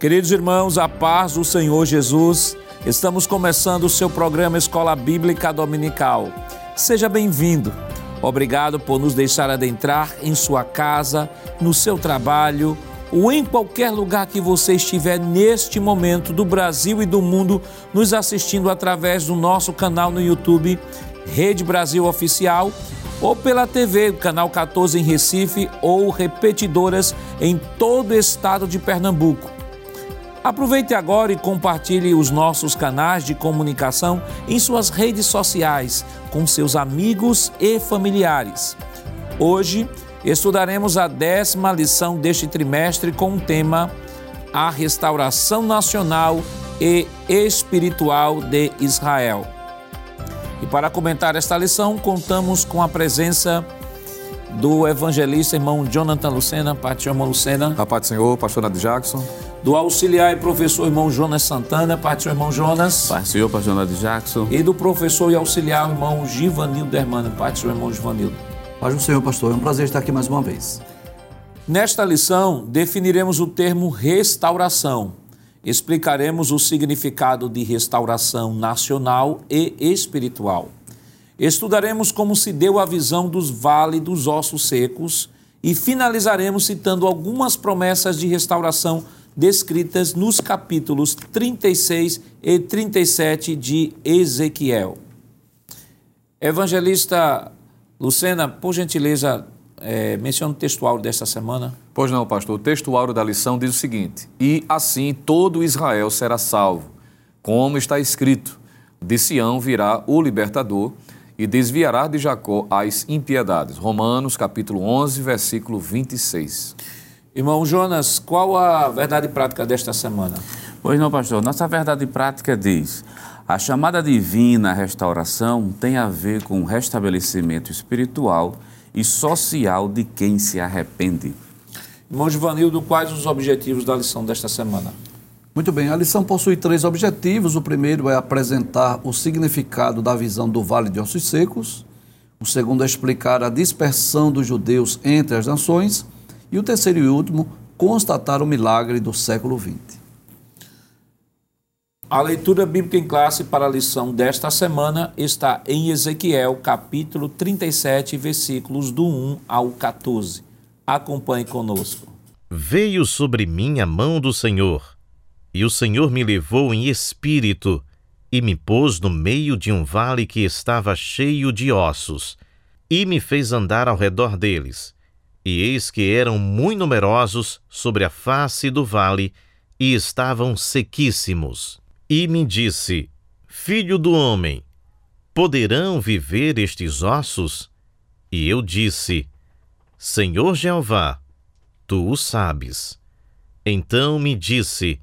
Queridos irmãos, a paz do Senhor Jesus, estamos começando o seu programa Escola Bíblica Dominical. Seja bem-vindo. Obrigado por nos deixar adentrar em sua casa, no seu trabalho ou em qualquer lugar que você estiver neste momento do Brasil e do mundo, nos assistindo através do nosso canal no YouTube, Rede Brasil Oficial, ou pela TV, canal 14 em Recife, ou repetidoras em todo o estado de Pernambuco. Aproveite agora e compartilhe os nossos canais de comunicação em suas redes sociais com seus amigos e familiares. Hoje estudaremos a décima lição deste trimestre com o tema A Restauração Nacional e Espiritual de Israel. E para comentar esta lição, contamos com a presença do evangelista irmão Jonathan Lucena, irmão Lucena. A paz do Senhor, pastor Nado Jackson do auxiliar e professor irmão Jonas Santana, parte do irmão Jonas. Pai Senhor, pastor Nado Jackson. E do professor e auxiliar irmão Givanildo Hermano, parte do irmão Givanildo. Paz do Senhor, pastor. É um prazer estar aqui mais uma vez. Nesta lição, definiremos o termo restauração. Explicaremos o significado de restauração nacional e espiritual. Estudaremos como se deu a visão dos vales dos ossos secos e finalizaremos citando algumas promessas de restauração descritas nos capítulos 36 e 37 de Ezequiel. Evangelista Lucena, por gentileza, é, menciona o textual desta semana. Pois não, pastor. O textual da lição diz o seguinte: E assim todo Israel será salvo, como está escrito: De Sião virá o libertador e desviará de Jacó as impiedades. Romanos capítulo 11, versículo 26. Irmão Jonas, qual a verdade prática desta semana? Pois não, pastor. Nossa verdade prática diz: a chamada divina restauração tem a ver com o restabelecimento espiritual e social de quem se arrepende. Irmão Givanildo, quais os objetivos da lição desta semana? Muito bem, a lição possui três objetivos. O primeiro é apresentar o significado da visão do Vale de Ossos Secos. O segundo é explicar a dispersão dos judeus entre as nações. E o terceiro e último, constatar o milagre do século XX. A leitura bíblica em classe para a lição desta semana está em Ezequiel, capítulo 37, versículos do 1 ao 14. Acompanhe conosco. Veio sobre mim a mão do Senhor, e o Senhor me levou em espírito e me pôs no meio de um vale que estava cheio de ossos, e me fez andar ao redor deles e eis que eram muito numerosos sobre a face do vale, e estavam sequíssimos. E me disse: Filho do homem, poderão viver estes ossos? E eu disse: Senhor Jeová, tu o sabes. Então me disse: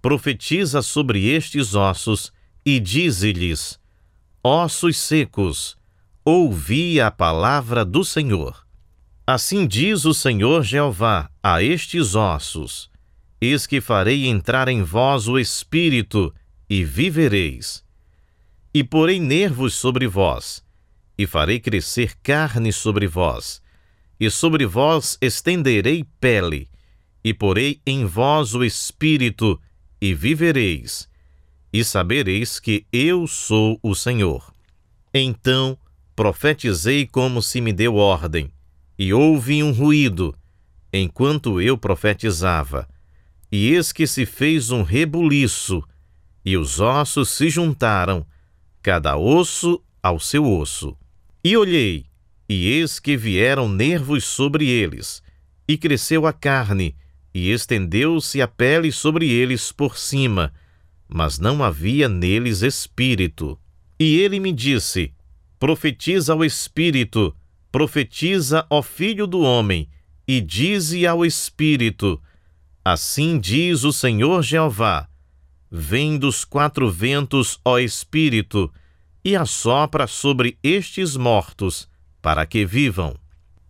Profetiza sobre estes ossos e dize-lhes: Ossos secos, ouvi a palavra do Senhor. Assim diz o Senhor Jeová a estes ossos: Eis que farei entrar em vós o espírito, e vivereis. E porei nervos sobre vós, e farei crescer carne sobre vós, e sobre vós estenderei pele, e porei em vós o espírito, e vivereis, e sabereis que eu sou o Senhor. Então profetizei como se me deu ordem e houve um ruído, enquanto eu profetizava. E eis que se fez um rebuliço, e os ossos se juntaram, cada osso ao seu osso. E olhei, e eis que vieram nervos sobre eles, e cresceu a carne, e estendeu-se a pele sobre eles por cima, mas não havia neles espírito. E ele me disse: Profetiza ao espírito, Profetiza, ó filho do homem, e dize ao espírito: Assim diz o Senhor Jeová: Vem dos quatro ventos, ó espírito, e assopra sobre estes mortos, para que vivam.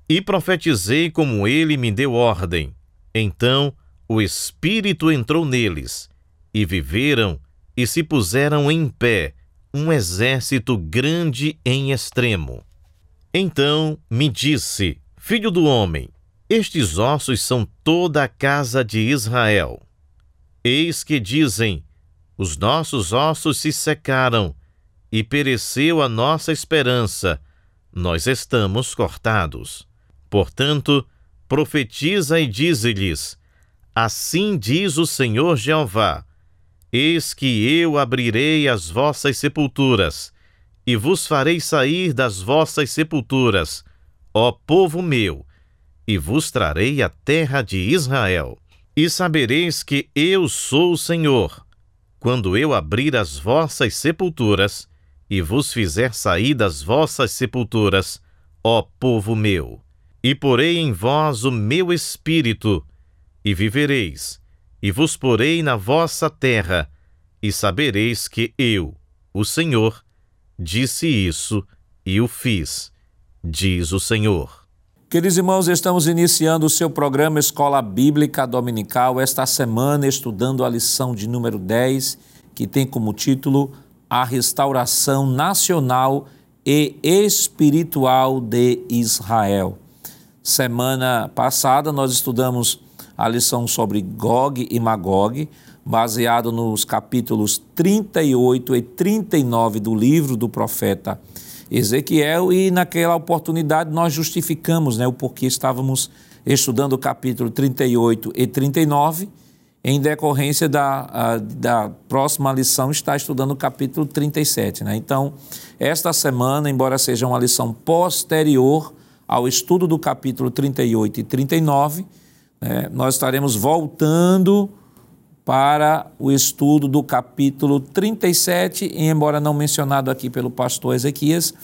E profetizei como ele me deu ordem. Então o espírito entrou neles, e viveram, e se puseram em pé, um exército grande em extremo. Então me disse: Filho do homem, estes ossos são toda a casa de Israel. Eis que dizem: os nossos ossos se secaram e pereceu a nossa esperança, nós estamos cortados. Portanto, profetiza e dize-lhes: Assim diz o Senhor Jeová: Eis que eu abrirei as vossas sepulturas, e vos farei sair das vossas sepulturas, ó povo meu, e vos trarei a terra de Israel. E sabereis que eu sou o Senhor, quando eu abrir as vossas sepulturas, e vos fizer sair das vossas sepulturas, ó povo meu, e porei em vós o meu espírito, e vivereis, e vos porei na vossa terra, e sabereis que eu, o Senhor, disse isso e o fiz, diz o Senhor. Queridos irmãos, estamos iniciando o seu programa Escola Bíblica Dominical, esta semana estudando a lição de número 10, que tem como título a restauração nacional e espiritual de Israel. Semana passada nós estudamos a lição sobre Gog e Magog, baseado nos capítulos 38 e 39 do livro do profeta Ezequiel, e naquela oportunidade nós justificamos né, o porquê estávamos estudando o capítulo 38 e 39 em decorrência da, da próxima lição, está estudando o capítulo 37. Né? Então, esta semana, embora seja uma lição posterior ao estudo do capítulo 38 e 39, né, nós estaremos voltando para o estudo do capítulo 37, e embora não mencionado aqui pelo pastor Ezequias,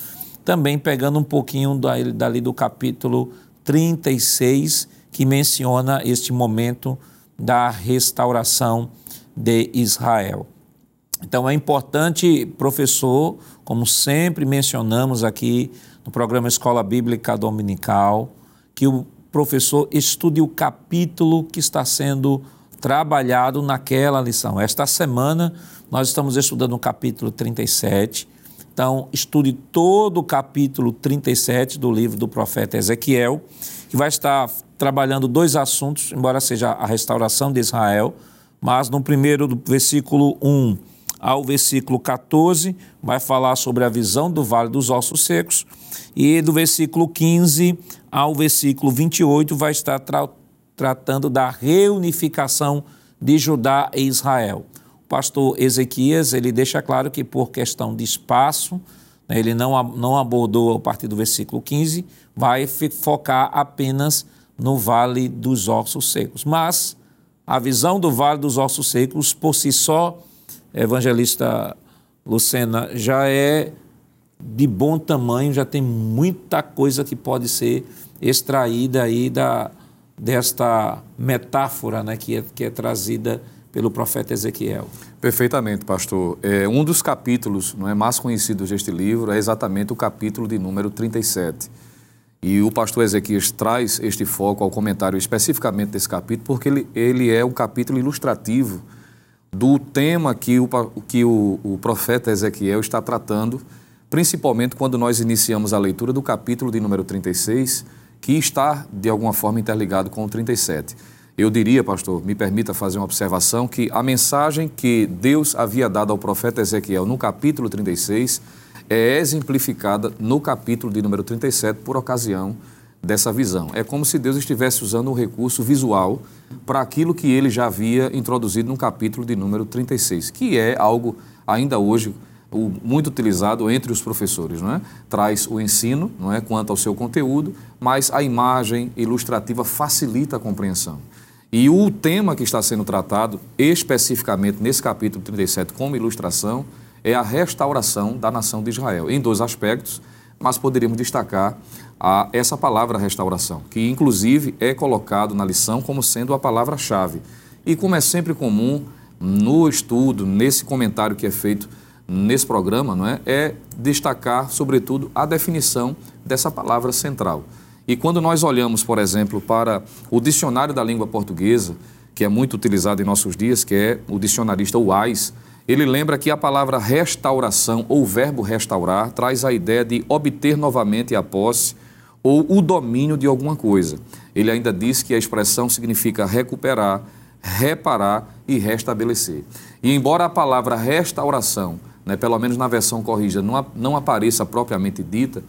também pegando um pouquinho dali do capítulo 36, que menciona este momento da restauração de Israel. Então é importante, professor, como sempre mencionamos aqui no programa Escola Bíblica Dominical, que o professor estude o capítulo que está sendo trabalhado naquela lição. Esta semana nós estamos estudando o capítulo 37. Então, estude todo o capítulo 37 do livro do profeta Ezequiel, que vai estar trabalhando dois assuntos, embora seja a restauração de Israel, mas no primeiro, do versículo 1 ao versículo 14, vai falar sobre a visão do Vale dos Ossos Secos, e do versículo 15 ao versículo 28 vai estar tra tratando da reunificação de Judá e Israel. O pastor Ezequias, ele deixa claro que por questão de espaço, né, ele não, não abordou a partir do versículo 15, vai focar apenas no Vale dos Ossos Secos. Mas a visão do Vale dos Ossos Secos, por si só, evangelista Lucena, já é de bom tamanho, já tem muita coisa que pode ser extraída aí da, desta metáfora né, que, é, que é trazida pelo profeta Ezequiel. Perfeitamente, pastor. É, um dos capítulos não é, mais conhecidos deste livro é exatamente o capítulo de número 37 e o pastor Ezequias traz este foco ao comentário especificamente desse capítulo, porque ele, ele é um capítulo ilustrativo do tema que, o, que o, o profeta Ezequiel está tratando, principalmente quando nós iniciamos a leitura do capítulo de número 36, que está, de alguma forma, interligado com o 37. Eu diria, pastor, me permita fazer uma observação, que a mensagem que Deus havia dado ao profeta Ezequiel no capítulo 36 é exemplificada no capítulo de número 37 por ocasião dessa visão. É como se Deus estivesse usando um recurso visual para aquilo que ele já havia introduzido no capítulo de número 36, que é algo ainda hoje muito utilizado entre os professores, não é? Traz o ensino, não é, quanto ao seu conteúdo, mas a imagem ilustrativa facilita a compreensão. E o tema que está sendo tratado especificamente nesse capítulo 37 como ilustração é a restauração da nação de Israel, em dois aspectos, mas poderíamos destacar a, essa palavra restauração, que inclusive é colocado na lição como sendo a palavra-chave. E como é sempre comum no estudo, nesse comentário que é feito nesse programa, não é, é destacar, sobretudo, a definição dessa palavra central. E quando nós olhamos, por exemplo, para o dicionário da língua portuguesa, que é muito utilizado em nossos dias, que é o dicionarista Wise, ele lembra que a palavra restauração ou verbo restaurar traz a ideia de obter novamente a posse ou o domínio de alguma coisa. Ele ainda diz que a expressão significa recuperar, reparar e restabelecer. E embora a palavra restauração, né, pelo menos na versão corrigida, não, não apareça propriamente dita,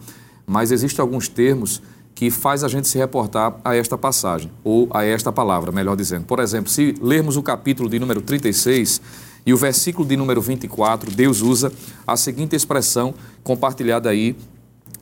mas existem alguns termos que faz a gente se reportar a esta passagem, ou a esta palavra, melhor dizendo. Por exemplo, se lermos o capítulo de número 36 e o versículo de número 24, Deus usa a seguinte expressão compartilhada aí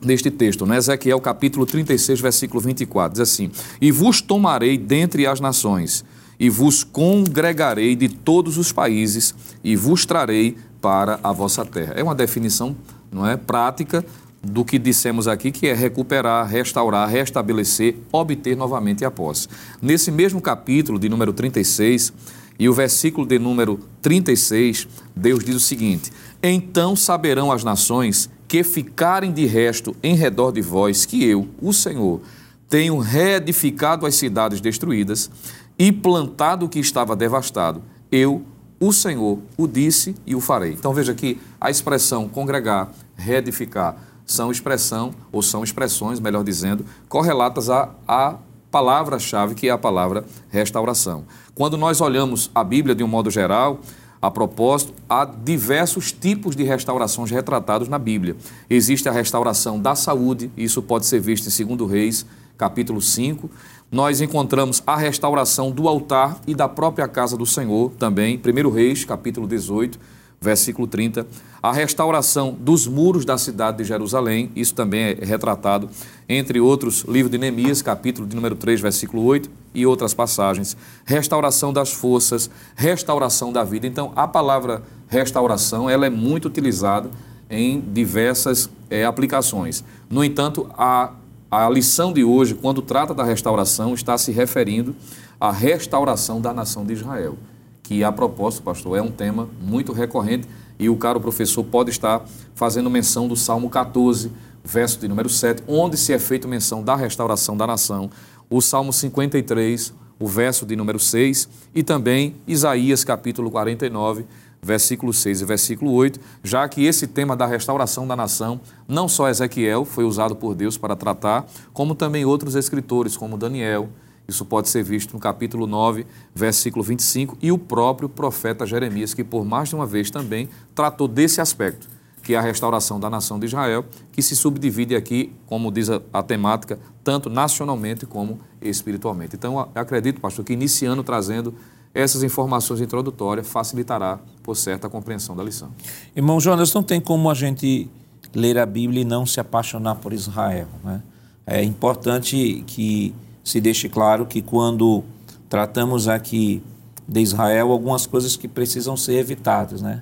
neste texto, né? Ezequiel capítulo 36, versículo 24, diz assim: E vos tomarei dentre as nações, e vos congregarei de todos os países, e vos trarei para a vossa terra. É uma definição, não é, prática do que dissemos aqui, que é recuperar, restaurar, restabelecer, obter novamente a posse. Nesse mesmo capítulo de número 36 e o versículo de número 36, Deus diz o seguinte: Então saberão as nações que ficarem de resto em redor de vós que eu, o Senhor, tenho reedificado as cidades destruídas e plantado o que estava devastado. Eu, o Senhor, o disse e o farei. Então veja que a expressão congregar, reedificar, são expressão, ou são expressões, melhor dizendo, correlatas à, à palavra-chave, que é a palavra restauração. Quando nós olhamos a Bíblia de um modo geral, a propósito, há diversos tipos de restaurações retratados na Bíblia. Existe a restauração da saúde, isso pode ser visto em 2 Reis, capítulo 5. Nós encontramos a restauração do altar e da própria casa do Senhor, também, 1 Reis, capítulo 18 versículo 30, a restauração dos muros da cidade de Jerusalém, isso também é retratado, entre outros, livro de Neemias, capítulo de número 3, versículo 8, e outras passagens, restauração das forças, restauração da vida. Então, a palavra restauração, ela é muito utilizada em diversas é, aplicações. No entanto, a, a lição de hoje, quando trata da restauração, está se referindo à restauração da nação de Israel que a propósito, pastor, é um tema muito recorrente e o caro professor pode estar fazendo menção do Salmo 14, verso de número 7, onde se é feito menção da restauração da nação, o Salmo 53, o verso de número 6 e também Isaías capítulo 49, versículo 6 e versículo 8, já que esse tema da restauração da nação, não só Ezequiel foi usado por Deus para tratar, como também outros escritores, como Daniel, isso pode ser visto no capítulo 9, versículo 25, e o próprio profeta Jeremias, que por mais de uma vez também tratou desse aspecto, que é a restauração da nação de Israel, que se subdivide aqui, como diz a, a temática, tanto nacionalmente como espiritualmente. Então, acredito, pastor, que iniciando trazendo essas informações introdutórias facilitará, por certo, a compreensão da lição. Irmão Jonas, não tem como a gente ler a Bíblia e não se apaixonar por Israel. Né? É importante que se deixe claro que quando tratamos aqui de Israel, algumas coisas que precisam ser evitadas. Né?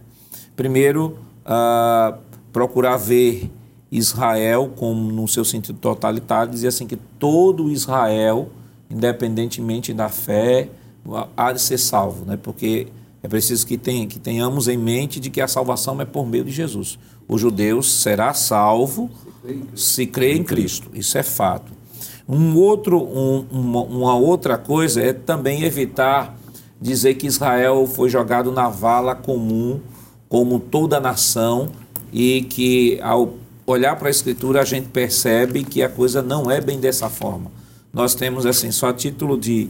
Primeiro, uh, procurar ver Israel como no seu sentido totalitário, dizer assim que todo Israel, independentemente da fé, há de ser salvo, né? porque é preciso que, tenha, que tenhamos em mente de que a salvação é por meio de Jesus. O judeu será salvo se crê em Cristo. Isso é fato. Um outro, um, uma, uma outra coisa é também evitar dizer que Israel foi jogado na vala comum, como toda nação, e que ao olhar para a Escritura a gente percebe que a coisa não é bem dessa forma. Nós temos, assim, só a título de,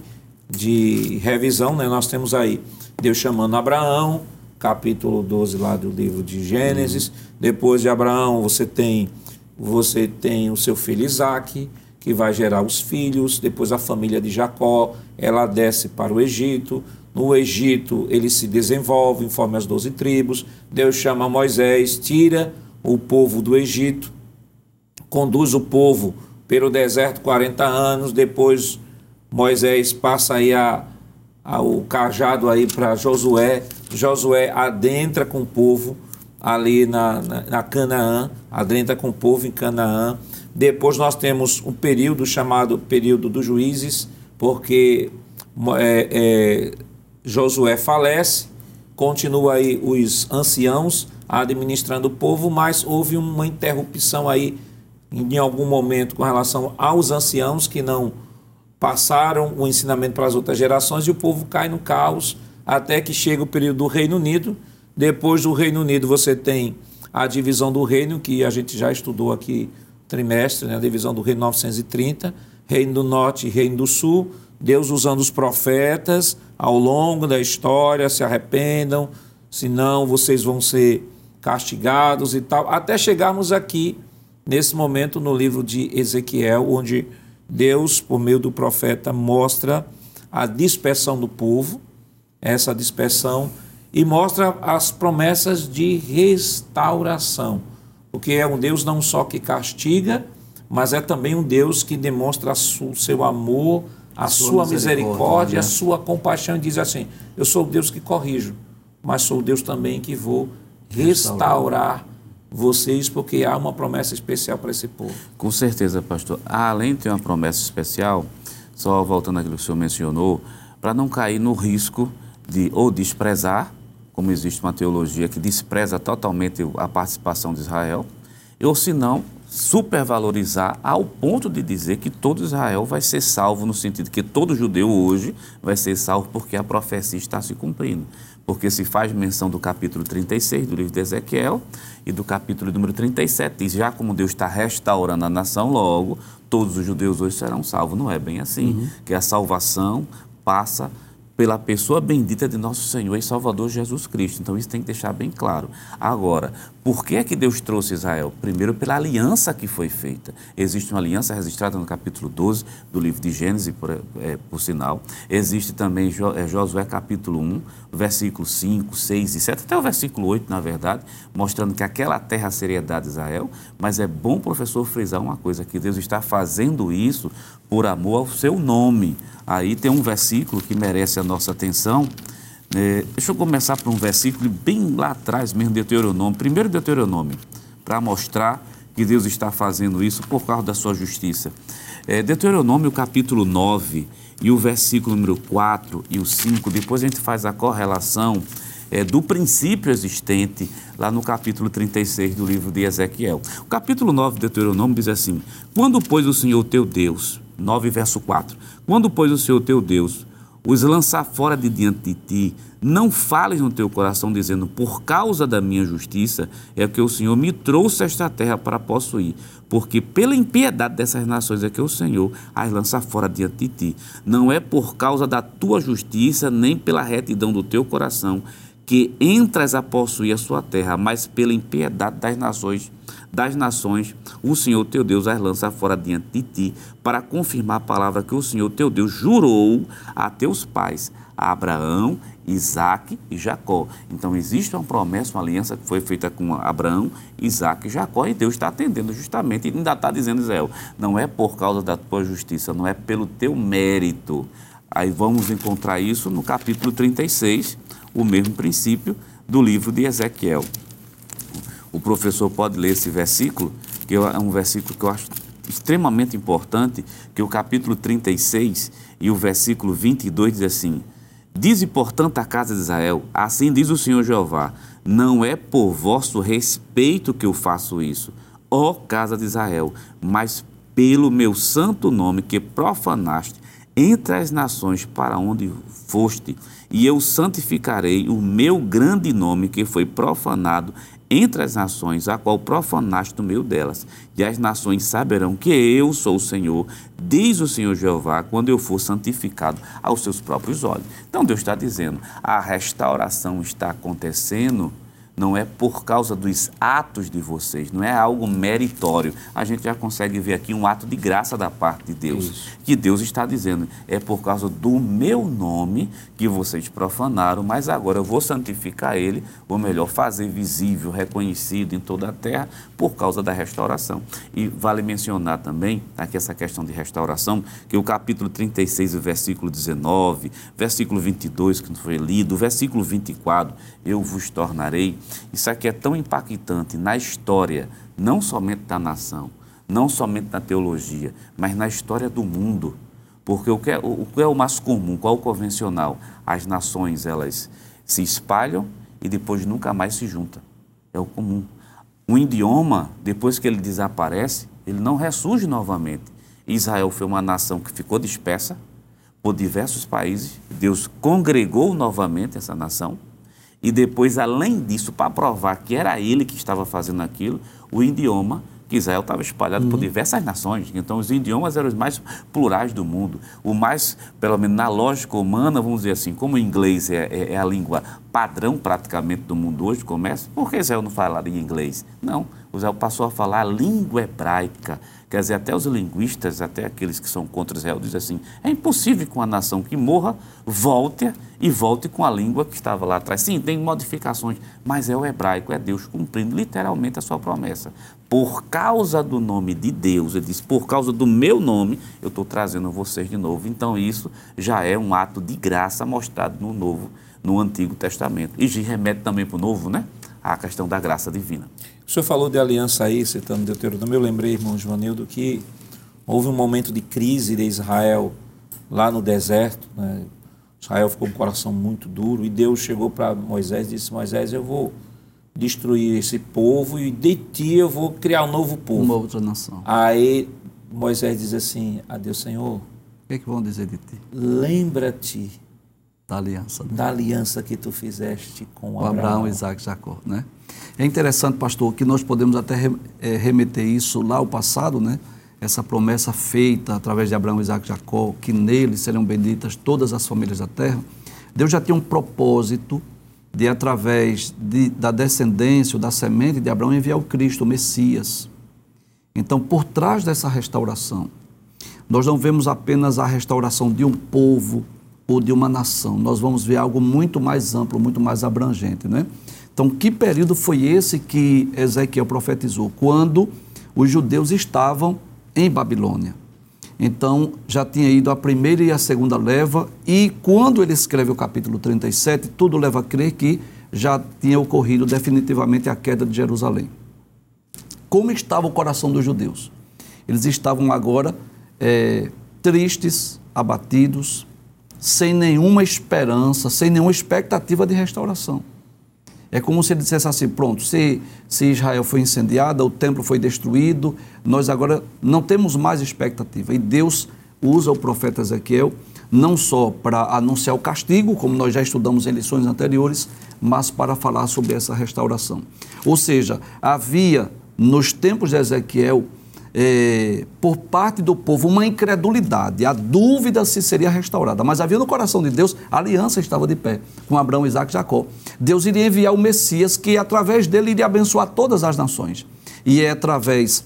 de revisão, né? nós temos aí Deus chamando Abraão, capítulo 12 lá do livro de Gênesis. Uhum. Depois de Abraão, você tem, você tem o seu filho Isaque que vai gerar os filhos, depois a família de Jacó, ela desce para o Egito, no Egito ele se desenvolve, forma as doze tribos, Deus chama Moisés, tira o povo do Egito, conduz o povo pelo deserto 40 anos, depois Moisés passa aí a, a o cajado aí para Josué, Josué adentra com o povo ali na, na, na Canaã, adentra com o povo em Canaã, depois nós temos um período chamado período dos juízes, porque é, é, Josué falece, continua aí os anciãos administrando o povo, mas houve uma interrupção aí em algum momento com relação aos anciãos que não passaram o ensinamento para as outras gerações e o povo cai no caos até que chega o período do Reino Unido. Depois do Reino Unido você tem a divisão do reino que a gente já estudou aqui trimestre, né, a divisão do Reino 930, Reino do Norte e Reino do Sul. Deus usando os profetas ao longo da história, se arrependam, senão vocês vão ser castigados e tal, até chegarmos aqui nesse momento no livro de Ezequiel, onde Deus, por meio do profeta, mostra a dispersão do povo, essa dispersão, e mostra as promessas de restauração, porque é um Deus não só que castiga, mas é também um Deus que demonstra o seu amor, a, a sua, sua misericórdia, misericórdia, a sua compaixão, e diz assim: Eu sou o Deus que corrijo, mas sou o Deus também que vou restaurar vocês, porque há uma promessa especial para esse povo. Com certeza, pastor. Além de ter uma promessa especial, só voltando àquilo que o senhor mencionou, para não cair no risco de ou desprezar, como existe uma teologia que despreza totalmente a participação de Israel, ou se não, supervalorizar ao ponto de dizer que todo Israel vai ser salvo, no sentido que todo judeu hoje vai ser salvo porque a profecia está se cumprindo porque se faz menção do capítulo 36 do livro de Ezequiel e do capítulo número 37, diz, já como Deus está restaurando a nação, logo todos os judeus hoje serão salvos. Não é bem assim, uhum. que a salvação passa pela pessoa bendita de nosso Senhor e Salvador Jesus Cristo. Então isso tem que deixar bem claro. Agora, por que é que Deus trouxe Israel? Primeiro, pela aliança que foi feita. Existe uma aliança registrada no capítulo 12 do livro de Gênesis, por, é, por sinal. Existe também é, Josué capítulo 1, versículo 5, 6 e 7, até o versículo 8, na verdade, mostrando que aquela terra seria dada a Israel. Mas é bom, professor, frisar uma coisa, que Deus está fazendo isso por amor ao seu nome. Aí tem um versículo que merece a nossa atenção. É, deixa eu começar por um versículo bem lá atrás mesmo, Deuteronômio, primeiro Deuteronômio, para mostrar que Deus está fazendo isso por causa da sua justiça. É, Deuteronômio capítulo 9 e o versículo número 4 e o 5, depois a gente faz a correlação é, do princípio existente lá no capítulo 36 do livro de Ezequiel. O capítulo 9 de Deuteronômio diz assim: Quando, pois, o Senhor teu Deus 9, verso 4. Quando, pois, o Senhor teu Deus os lançar fora de diante de ti, não fales no teu coração, dizendo, por causa da minha justiça, é que o Senhor me trouxe esta terra para possuir, porque pela impiedade dessas nações é que o Senhor as lança fora diante de ti. Não é por causa da tua justiça, nem pela retidão do teu coração, que entras a possuir a sua terra, mas pela impiedade das nações das nações, o Senhor teu Deus as lança fora diante de ti, para confirmar a palavra que o Senhor teu Deus jurou a teus pais, a Abraão, Isaac e Jacó. Então existe uma promessa, uma aliança que foi feita com Abraão, Isaac e Jacó, e Deus está atendendo justamente, e ainda está dizendo Israel, não é por causa da tua justiça, não é pelo teu mérito. Aí vamos encontrar isso no capítulo 36, o mesmo princípio do livro de Ezequiel o professor pode ler esse versículo, que é um versículo que eu acho extremamente importante, que é o capítulo 36 e o versículo 22 diz assim: Dize, portanto, a casa de Israel: Assim diz o Senhor Jeová: Não é por vosso respeito que eu faço isso, ó casa de Israel, mas pelo meu santo nome que profanaste entre as nações para onde foste, e eu santificarei o meu grande nome que foi profanado entre as nações, a qual profanaste no meio delas. E as nações saberão que eu sou o Senhor, diz o Senhor Jeová, quando eu for santificado aos seus próprios olhos. Então Deus está dizendo: a restauração está acontecendo não é por causa dos atos de vocês, não é algo meritório. A gente já consegue ver aqui um ato de graça da parte de Deus, Isso. que Deus está dizendo, é por causa do meu nome que vocês profanaram, mas agora eu vou santificar ele, ou melhor, fazer visível, reconhecido em toda a terra, por causa da restauração. E vale mencionar também, aqui essa questão de restauração, que o capítulo 36, versículo 19, versículo 22, que não foi lido, versículo 24, eu vos tornarei isso aqui é tão impactante na história, não somente da nação, não somente na teologia, mas na história do mundo. Porque o que é o, que é o mais comum, qual é o convencional? As nações, elas se espalham e depois nunca mais se juntam. É o comum. O idioma, depois que ele desaparece, ele não ressurge novamente. Israel foi uma nação que ficou dispersa por diversos países. Deus congregou novamente essa nação e depois, além disso, para provar que era ele que estava fazendo aquilo, o idioma, que Israel estava espalhado por diversas nações. Então, os idiomas eram os mais plurais do mundo. O mais, pelo menos na lógica humana, vamos dizer assim, como o inglês é, é, é a língua padrão praticamente do mundo hoje, comércio, por que Israel não falaria inglês? Não, Israel passou a falar a língua hebraica. Quer dizer, até os linguistas, até aqueles que são contra Israel, dizem assim: é impossível que uma nação que morra volte e volte com a língua que estava lá atrás. Sim, tem modificações, mas é o hebraico, é Deus cumprindo literalmente a sua promessa. Por causa do nome de Deus, ele diz: por causa do meu nome, eu estou trazendo vocês de novo. Então, isso já é um ato de graça mostrado no Novo, no Antigo Testamento. E remete também para o Novo, né? A questão da graça divina. O senhor falou de aliança aí, citando Deuteronômio. Eu lembrei, irmão Joanildo, que houve um momento de crise de Israel lá no deserto. Né? Israel ficou com o coração muito duro e Deus chegou para Moisés e disse: Moisés, eu vou destruir esse povo e de ti eu vou criar um novo povo. Uma outra nação. Aí Moisés diz assim: a Deus, Senhor. O que, é que vão dizer de ti? Lembra-te da aliança. Né? Da aliança que tu fizeste com, com Abraão. Abraão, Isaac e Jacó, né? É interessante, pastor, que nós podemos até é, remeter isso lá ao passado, né? Essa promessa feita através de Abraão, Isaac e Jacó, que nele serão benditas todas as famílias da terra. Deus já tinha um propósito de, através de, da descendência, da semente de Abraão, enviar o Cristo, o Messias. Então, por trás dessa restauração, nós não vemos apenas a restauração de um povo ou de uma nação, nós vamos ver algo muito mais amplo, muito mais abrangente, né? Então, que período foi esse que Ezequiel profetizou? Quando os judeus estavam em Babilônia. Então, já tinha ido a primeira e a segunda leva, e quando ele escreve o capítulo 37, tudo leva a crer que já tinha ocorrido definitivamente a queda de Jerusalém. Como estava o coração dos judeus? Eles estavam agora é, tristes, abatidos, sem nenhuma esperança, sem nenhuma expectativa de restauração. É como se ele dissesse assim: pronto, se, se Israel foi incendiada, o templo foi destruído, nós agora não temos mais expectativa. E Deus usa o profeta Ezequiel não só para anunciar o castigo, como nós já estudamos em lições anteriores, mas para falar sobre essa restauração. Ou seja, havia nos tempos de Ezequiel é, por parte do povo uma incredulidade, a dúvida se seria restaurada. Mas havia no coração de Deus, a aliança estava de pé com Abraão, Isaac e Jacó. Deus iria enviar o Messias que, através dele, iria abençoar todas as nações. E é através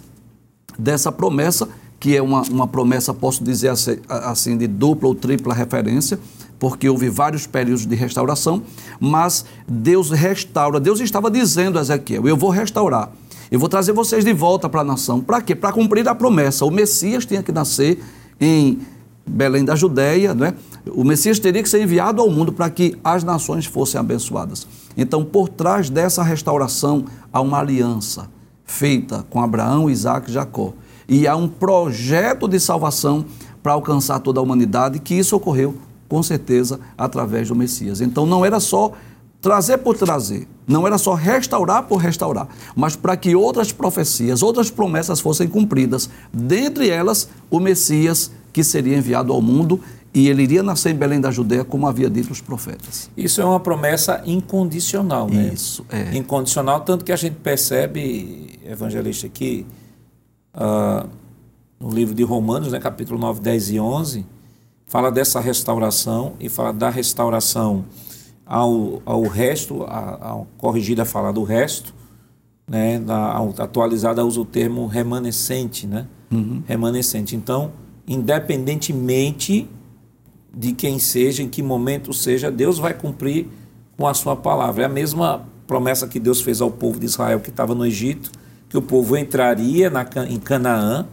dessa promessa, que é uma, uma promessa, posso dizer assim, de dupla ou tripla referência, porque houve vários períodos de restauração, mas Deus restaura. Deus estava dizendo a Ezequiel: Eu vou restaurar eu vou trazer vocês de volta para a nação. Para quê? Para cumprir a promessa. O Messias tinha que nascer em Belém da Judéia, não é? O Messias teria que ser enviado ao mundo para que as nações fossem abençoadas. Então, por trás dessa restauração, há uma aliança feita com Abraão, Isaac e Jacó. E há um projeto de salvação para alcançar toda a humanidade, que isso ocorreu, com certeza, através do Messias. Então, não era só trazer por trazer. Não era só restaurar por restaurar, mas para que outras profecias, outras promessas fossem cumpridas. Dentre elas, o Messias que seria enviado ao mundo e ele iria nascer em Belém da Judéia, como havia dito os profetas. Isso é uma promessa incondicional, né? Isso, é. Incondicional, tanto que a gente percebe, evangelista, aqui, uh, no livro de Romanos, né, capítulo 9, 10 e 11, fala dessa restauração e fala da restauração ao, ao resto, a, a corrigida fala do resto, né, na, atualizada usa o termo remanescente, né? Uhum. Remanescente. Então, independentemente de quem seja, em que momento seja, Deus vai cumprir com a sua palavra. É a mesma promessa que Deus fez ao povo de Israel que estava no Egito, que o povo entraria na, em Canaã,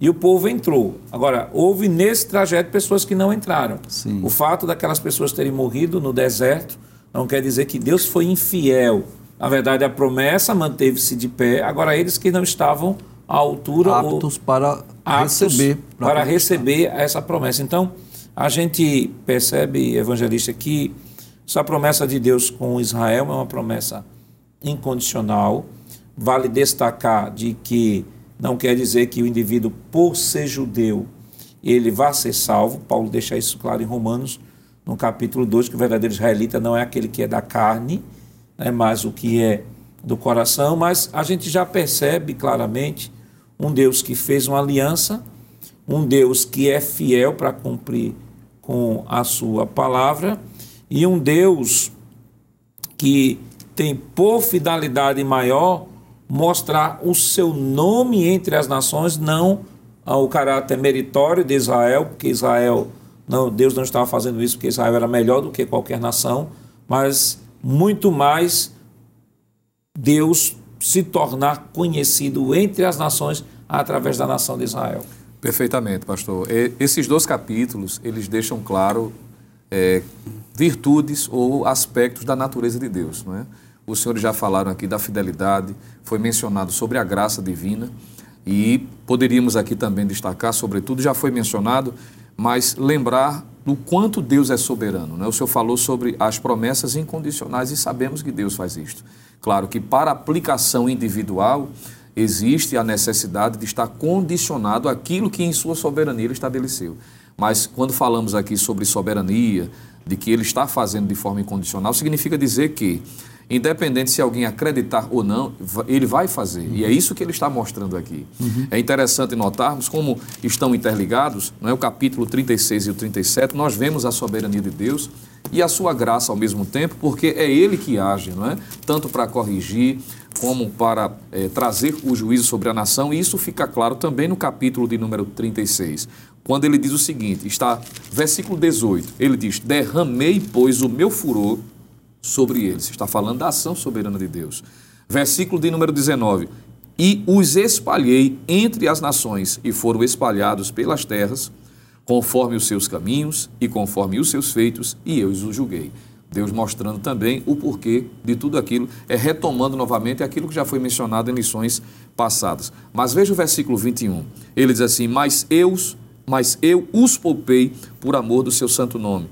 e o povo entrou. Agora, houve nesse trajeto pessoas que não entraram. Sim. O fato daquelas pessoas terem morrido no deserto não quer dizer que Deus foi infiel. Na verdade, a promessa manteve-se de pé. Agora, eles que não estavam à altura aptos ou, para aptos receber para, para receber essa promessa. Então, a gente percebe, evangelista, que essa promessa de Deus com Israel é uma promessa incondicional. Vale destacar de que não quer dizer que o indivíduo, por ser judeu, ele vá ser salvo. Paulo deixa isso claro em Romanos, no capítulo 2, que o verdadeiro israelita não é aquele que é da carne, né, mas o que é do coração. Mas a gente já percebe claramente um Deus que fez uma aliança, um Deus que é fiel para cumprir com a sua palavra e um Deus que tem por finalidade maior mostrar o seu nome entre as nações, não o caráter meritório de Israel, porque Israel, não, Deus não estava fazendo isso porque Israel era melhor do que qualquer nação, mas muito mais Deus se tornar conhecido entre as nações através da nação de Israel. Perfeitamente, pastor. E, esses dois capítulos, eles deixam claro é, virtudes ou aspectos da natureza de Deus. Não é? Os senhores já falaram aqui da fidelidade, foi mencionado sobre a graça divina e poderíamos aqui também destacar, sobretudo, já foi mencionado, mas lembrar do quanto Deus é soberano. Né? O senhor falou sobre as promessas incondicionais e sabemos que Deus faz isto. Claro que para aplicação individual existe a necessidade de estar condicionado àquilo que em sua soberania ele estabeleceu. Mas quando falamos aqui sobre soberania, de que ele está fazendo de forma incondicional, significa dizer que, independente se alguém acreditar ou não, ele vai fazer. Uhum. E é isso que ele está mostrando aqui. Uhum. É interessante notarmos como estão interligados, não é? o capítulo 36 e o 37, nós vemos a soberania de Deus e a sua graça ao mesmo tempo, porque é ele que age, não é? Tanto para corrigir como para é, trazer o juízo sobre a nação, e isso fica claro também no capítulo de número 36, quando ele diz o seguinte: está, versículo 18, ele diz: Derramei, pois, o meu furor sobre eles. Está falando da ação soberana de Deus. Versículo de número 19: E os espalhei entre as nações, e foram espalhados pelas terras conforme os seus caminhos e conforme os seus feitos, e eu os julguei. Deus mostrando também o porquê de tudo aquilo, é retomando novamente aquilo que já foi mencionado em lições passadas. Mas veja o versículo 21. Ele diz assim: "Mas eu, mas eu os poupei por amor do seu santo nome."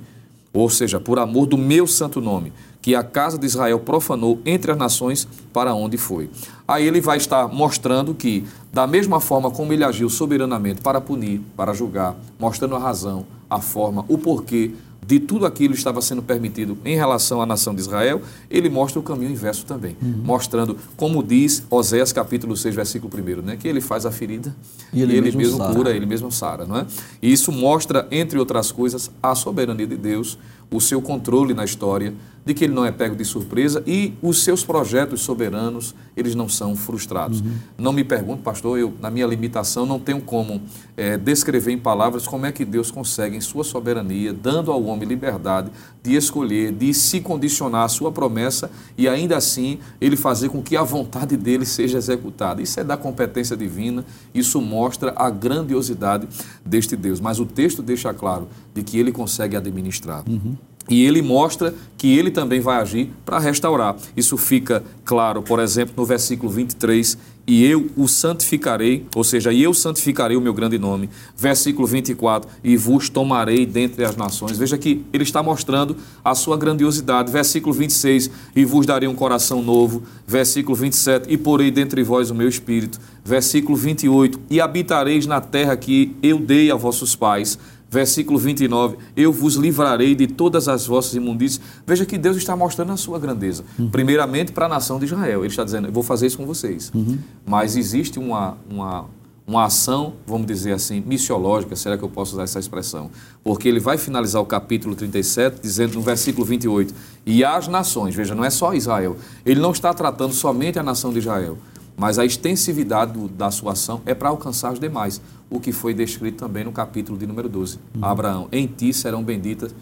Ou seja, por amor do meu santo nome, que a casa de Israel profanou entre as nações para onde foi. Aí ele vai estar mostrando que, da mesma forma como ele agiu soberanamente para punir, para julgar, mostrando a razão, a forma, o porquê de tudo aquilo que estava sendo permitido em relação à nação de Israel, ele mostra o caminho inverso também, uhum. mostrando, como diz Oséias capítulo 6, versículo 1, né, que ele faz a ferida e ele, e ele mesmo, mesmo cura, ele mesmo sara. Não é? E isso mostra, entre outras coisas, a soberania de Deus, o seu controle na história, de que ele não é pego de surpresa e os seus projetos soberanos, eles não são frustrados. Uhum. Não me pergunto, pastor, eu, na minha limitação, não tenho como é, descrever em palavras como é que Deus consegue, em sua soberania, dando ao homem liberdade de escolher, de se condicionar à sua promessa e ainda assim ele fazer com que a vontade dele seja executada. Isso é da competência divina, isso mostra a grandiosidade deste Deus. Mas o texto deixa claro de que ele consegue administrar. Uhum. E ele mostra que ele também vai agir para restaurar. Isso fica claro, por exemplo, no versículo 23, e eu o santificarei, ou seja, e eu santificarei o meu grande nome. Versículo 24, e vos tomarei dentre as nações. Veja que ele está mostrando a sua grandiosidade. Versículo 26, e vos darei um coração novo. Versículo 27, e porei dentre vós o meu espírito. Versículo 28, e habitareis na terra que eu dei a vossos pais versículo 29, eu vos livrarei de todas as vossas imundícias. Veja que Deus está mostrando a sua grandeza. Uhum. Primeiramente para a nação de Israel. Ele está dizendo, eu vou fazer isso com vocês. Uhum. Mas existe uma, uma, uma ação, vamos dizer assim, missiológica, será que eu posso usar essa expressão? Porque ele vai finalizar o capítulo 37, dizendo no versículo 28, e as nações, veja, não é só Israel. Ele não está tratando somente a nação de Israel, mas a extensividade do, da sua ação é para alcançar os demais o que foi descrito também no capítulo de número 12. Uhum. Abraão, em ti serão benditas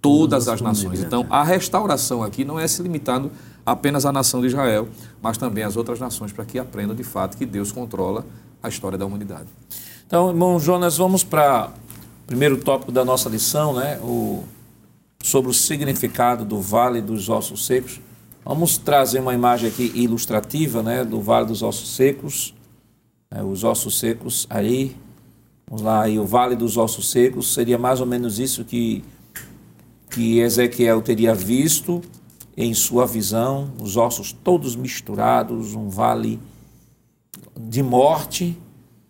todas as nações. Então, a restauração aqui não é se limitando apenas à nação de Israel, mas também às outras nações, para que aprendam de fato que Deus controla a história da humanidade. Então, irmão Jonas, vamos para o primeiro tópico da nossa lição, né? O, sobre o significado do Vale dos Ossos Secos. Vamos trazer uma imagem aqui ilustrativa né, do Vale dos Ossos Secos. É, os ossos secos aí Vamos lá, e o Vale dos Ossos Secos seria mais ou menos isso que, que Ezequiel teria visto em sua visão, os ossos todos misturados, um vale de morte,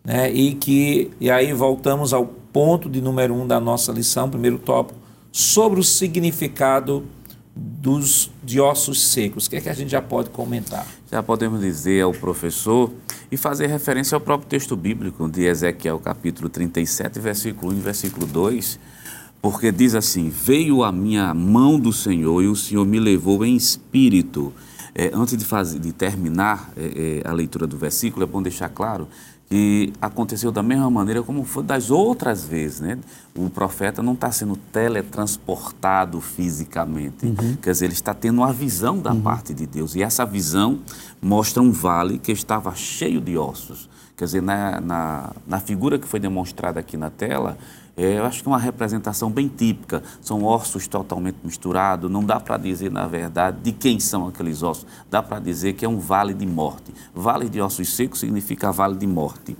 né? E que e aí voltamos ao ponto de número um da nossa lição, primeiro tópico, sobre o significado dos, de ossos secos. O que é que a gente já pode comentar? Já podemos dizer ao professor e fazer referência ao próprio texto bíblico de Ezequiel, capítulo 37, versículo 1 e versículo 2, porque diz assim: Veio a minha mão do Senhor e o Senhor me levou em espírito. É, antes de, fazer, de terminar é, é, a leitura do versículo, é bom deixar claro que aconteceu da mesma maneira como foi das outras vezes, né? O profeta não está sendo teletransportado fisicamente, uhum. quer dizer, ele está tendo uma visão da uhum. parte de Deus e essa visão mostra um vale que estava cheio de ossos. Quer dizer, na, na, na figura que foi demonstrada aqui na tela, é, eu acho que é uma representação bem típica. São ossos totalmente misturados. Não dá para dizer, na verdade, de quem são aqueles ossos. Dá para dizer que é um vale de morte. Vale de ossos secos significa vale de morte.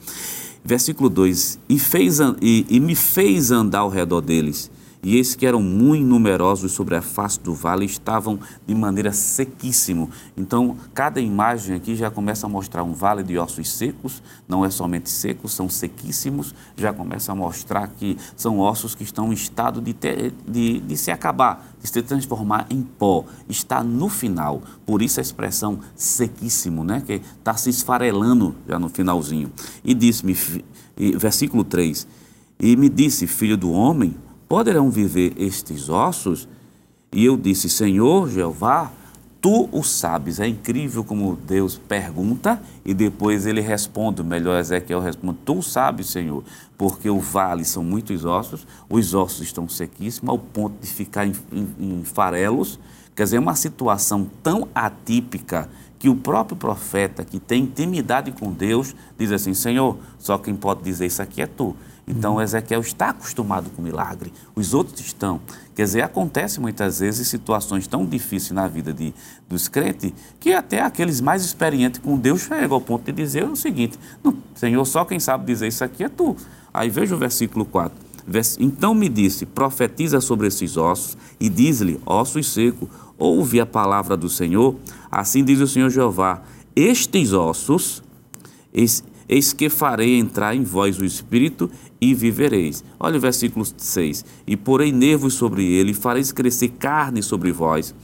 Versículo 2: e, fez, e, e me fez andar ao redor deles e eis que eram muito numerosos sobre a face do vale, estavam de maneira sequíssimo. Então, cada imagem aqui já começa a mostrar um vale de ossos secos, não é somente secos, são sequíssimos, já começa a mostrar que são ossos que estão em estado de, ter, de, de se acabar, de se transformar em pó. Está no final, por isso a expressão sequíssimo, né? que está se esfarelando já no finalzinho. E disse-me, versículo 3, e me disse, filho do homem, poderão viver estes ossos? E eu disse, Senhor Jeová, tu o sabes. É incrível como Deus pergunta e depois ele responde, melhor Ezequiel responde, tu sabes, Senhor, porque o vale são muitos ossos, os ossos estão sequíssimos ao ponto de ficar em, em, em farelos. Quer dizer, é uma situação tão atípica que o próprio profeta, que tem intimidade com Deus, diz assim: Senhor, só quem pode dizer isso aqui é tu. Então Ezequiel está acostumado com milagre, os outros estão. Quer dizer, acontece muitas vezes situações tão difíceis na vida de, dos crentes que até aqueles mais experientes com Deus chegam ao ponto de dizer o seguinte: Senhor, só quem sabe dizer isso aqui é tu. Aí veja o versículo 4. Então me disse: profetiza sobre esses ossos e diz-lhe, ossos secos, ouve a palavra do Senhor. Assim diz o Senhor Jeová: estes ossos, eis que farei entrar em vós o espírito e vivereis. Olha o versículo 6. E porei nervos sobre ele, e fareis crescer carne sobre vós,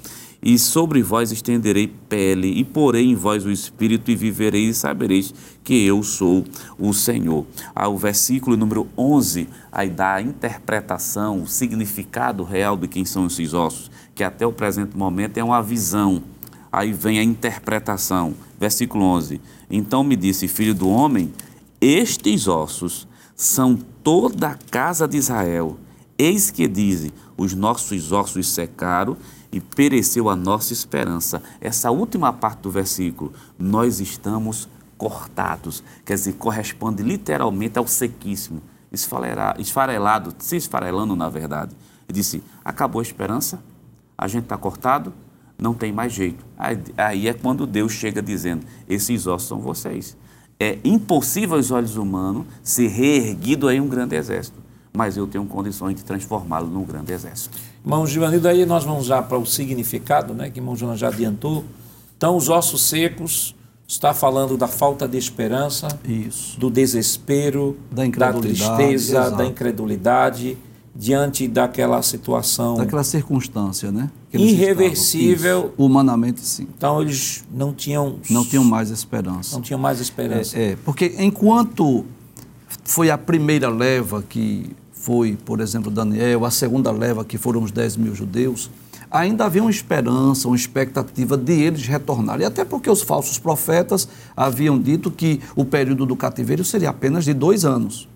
e sobre vós estenderei pele, e porei em vós o espírito, e vivereis, e sabereis que eu sou o Senhor. O versículo número 11, aí dá a interpretação, o significado real de quem são esses ossos, que até o presente momento é uma visão. Aí vem a interpretação. Versículo 11. Então me disse, filho do homem, estes ossos são toda a casa de Israel. Eis que dizem: os nossos ossos secaram e pereceu a nossa esperança. Essa última parte do versículo, nós estamos cortados, quer dizer, corresponde literalmente ao sequíssimo, esfarelado, se esfarelando na verdade. E disse: acabou a esperança, a gente está cortado, não tem mais jeito. Aí, aí é quando Deus chega dizendo: esses ossos são vocês é impossível aos olhos humanos ser reerguido aí um grande exército, mas eu tenho condições de transformá-lo num grande exército. Irmão Givanildo, aí nós vamos já para o significado, né, que o irmão Jonas já adiantou. Então, os ossos secos está falando da falta de esperança, Isso. do desespero, da, da tristeza, exato. da incredulidade diante daquela situação. Daquela circunstância, né? Irreversível. Humanamente, sim. Então eles não tinham. Não tinham mais esperança. Não tinham mais esperança. É, é, porque enquanto foi a primeira leva que foi, por exemplo, Daniel, a segunda leva que foram os 10 mil judeus, ainda havia uma esperança, uma expectativa de eles retornarem. Até porque os falsos profetas haviam dito que o período do cativeiro seria apenas de dois anos.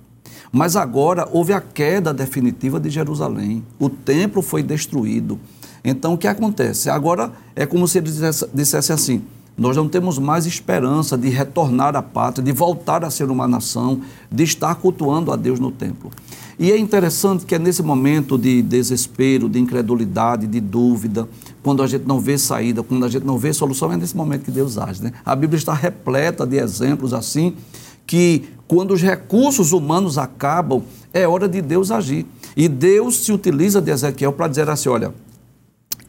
Mas agora houve a queda definitiva de Jerusalém. O templo foi destruído. Então o que acontece? Agora é como se ele dissesse, assim: nós não temos mais esperança de retornar à pátria, de voltar a ser uma nação, de estar cultuando a Deus no templo. E é interessante que é nesse momento de desespero, de incredulidade, de dúvida, quando a gente não vê saída, quando a gente não vê solução, é nesse momento que Deus age. Né? A Bíblia está repleta de exemplos assim, que quando os recursos humanos acabam, é hora de Deus agir. E Deus se utiliza de Ezequiel para dizer assim: olha,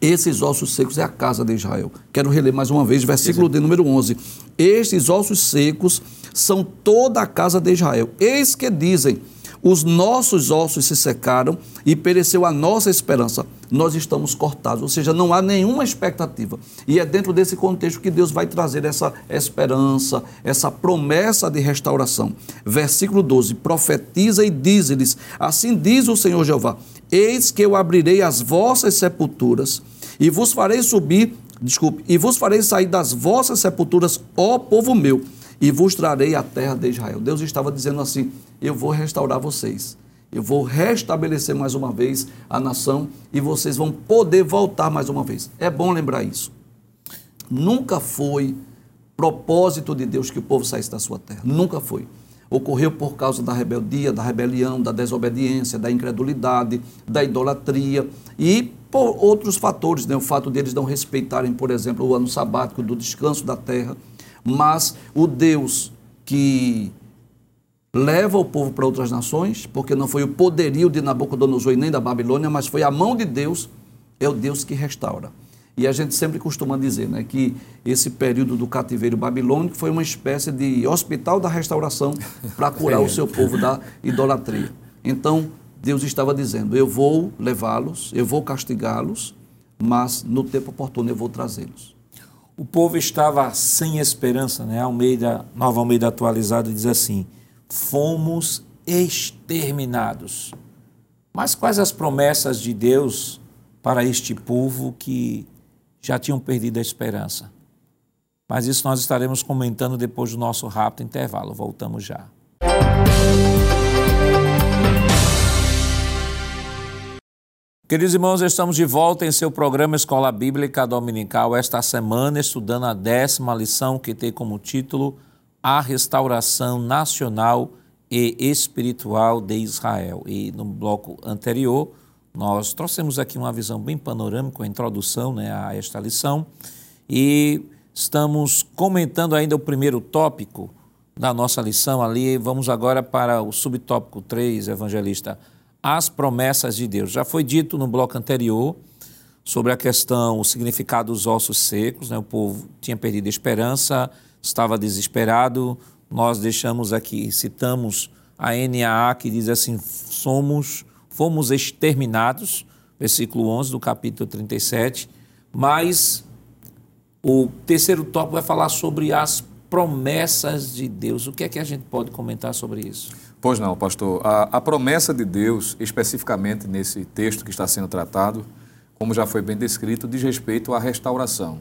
esses ossos secos é a casa de Israel. Quero reler mais uma vez, versículo de número 11. Estes ossos secos são toda a casa de Israel. Eis que dizem: os nossos ossos se secaram e pereceu a nossa esperança. Nós estamos cortados, ou seja, não há nenhuma expectativa. E é dentro desse contexto que Deus vai trazer essa esperança, essa promessa de restauração. Versículo 12: profetiza e diz-lhes: Assim diz o Senhor Jeová: Eis que eu abrirei as vossas sepulturas e vos farei subir, desculpe, e vos farei sair das vossas sepulturas, ó povo meu e vos trarei a terra de Israel. Deus estava dizendo assim: eu vou restaurar vocês. Eu vou restabelecer mais uma vez a nação e vocês vão poder voltar mais uma vez. É bom lembrar isso. Nunca foi propósito de Deus que o povo saísse da sua terra. Nunca foi. Ocorreu por causa da rebeldia, da rebelião, da desobediência, da incredulidade, da idolatria e por outros fatores, né? o fato deles não respeitarem, por exemplo, o ano sabático do descanso da terra mas o Deus que leva o povo para outras nações, porque não foi o poderio de Nabucodonosor e nem da Babilônia, mas foi a mão de Deus, é o Deus que restaura. E a gente sempre costuma dizer né, que esse período do cativeiro babilônico foi uma espécie de hospital da restauração para curar o seu povo da idolatria. Então, Deus estava dizendo: Eu vou levá-los, eu vou castigá-los, mas no tempo oportuno eu vou trazê-los o povo estava sem esperança, né? Almeida, Nova Almeida atualizada diz assim: fomos exterminados. Mas quais as promessas de Deus para este povo que já tinham perdido a esperança? Mas isso nós estaremos comentando depois do nosso rápido intervalo. Voltamos já. Queridos irmãos, estamos de volta em seu programa Escola Bíblica Dominical, esta semana estudando a décima lição que tem como título A Restauração Nacional e Espiritual de Israel. E no bloco anterior, nós trouxemos aqui uma visão bem panorâmica, a introdução né, a esta lição, e estamos comentando ainda o primeiro tópico da nossa lição ali. Vamos agora para o subtópico 3, evangelista as promessas de Deus. Já foi dito no bloco anterior sobre a questão, o significado dos ossos secos, né? o povo tinha perdido esperança, estava desesperado. Nós deixamos aqui, citamos a NAA que diz assim: somos, fomos exterminados, versículo 11 do capítulo 37. Mas o terceiro tópico vai falar sobre as promessas de Deus. O que é que a gente pode comentar sobre isso? Pois não, pastor. A, a, promessa de Deus, especificamente nesse texto que está sendo tratado, como já foi bem descrito, diz respeito à restauração.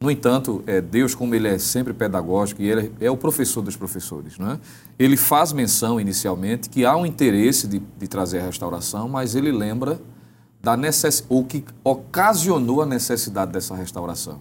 No entanto, é, Deus, como ele é sempre pedagógico e ele é o professor dos professores, não é? ele faz menção inicialmente que há um interesse de, de trazer a restauração, mas ele lembra da necess... o que ocasionou a necessidade dessa restauração.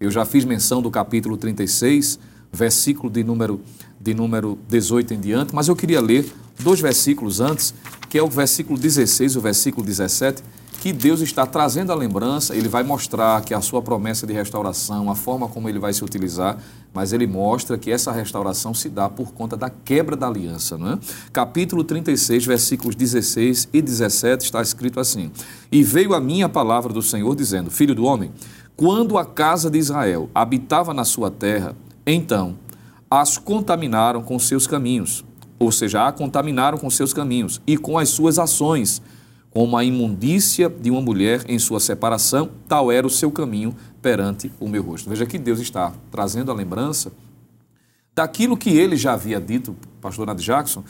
Eu já fiz menção do capítulo 36, versículo de número, de número 18 em diante, mas eu queria ler dois versículos antes, que é o versículo 16 e o versículo 17, que Deus está trazendo a lembrança, ele vai mostrar que a sua promessa de restauração, a forma como ele vai se utilizar, mas ele mostra que essa restauração se dá por conta da quebra da aliança. Não é? Capítulo 36, versículos 16 e 17 está escrito assim: E veio a minha palavra do Senhor dizendo: Filho do homem, quando a casa de Israel habitava na sua terra, então, as contaminaram com seus caminhos, ou seja, a contaminaram com seus caminhos e com as suas ações, como a imundícia de uma mulher em sua separação, tal era o seu caminho perante o meu rosto. Veja que Deus está trazendo a lembrança daquilo que ele já havia dito, pastor Nad Jackson,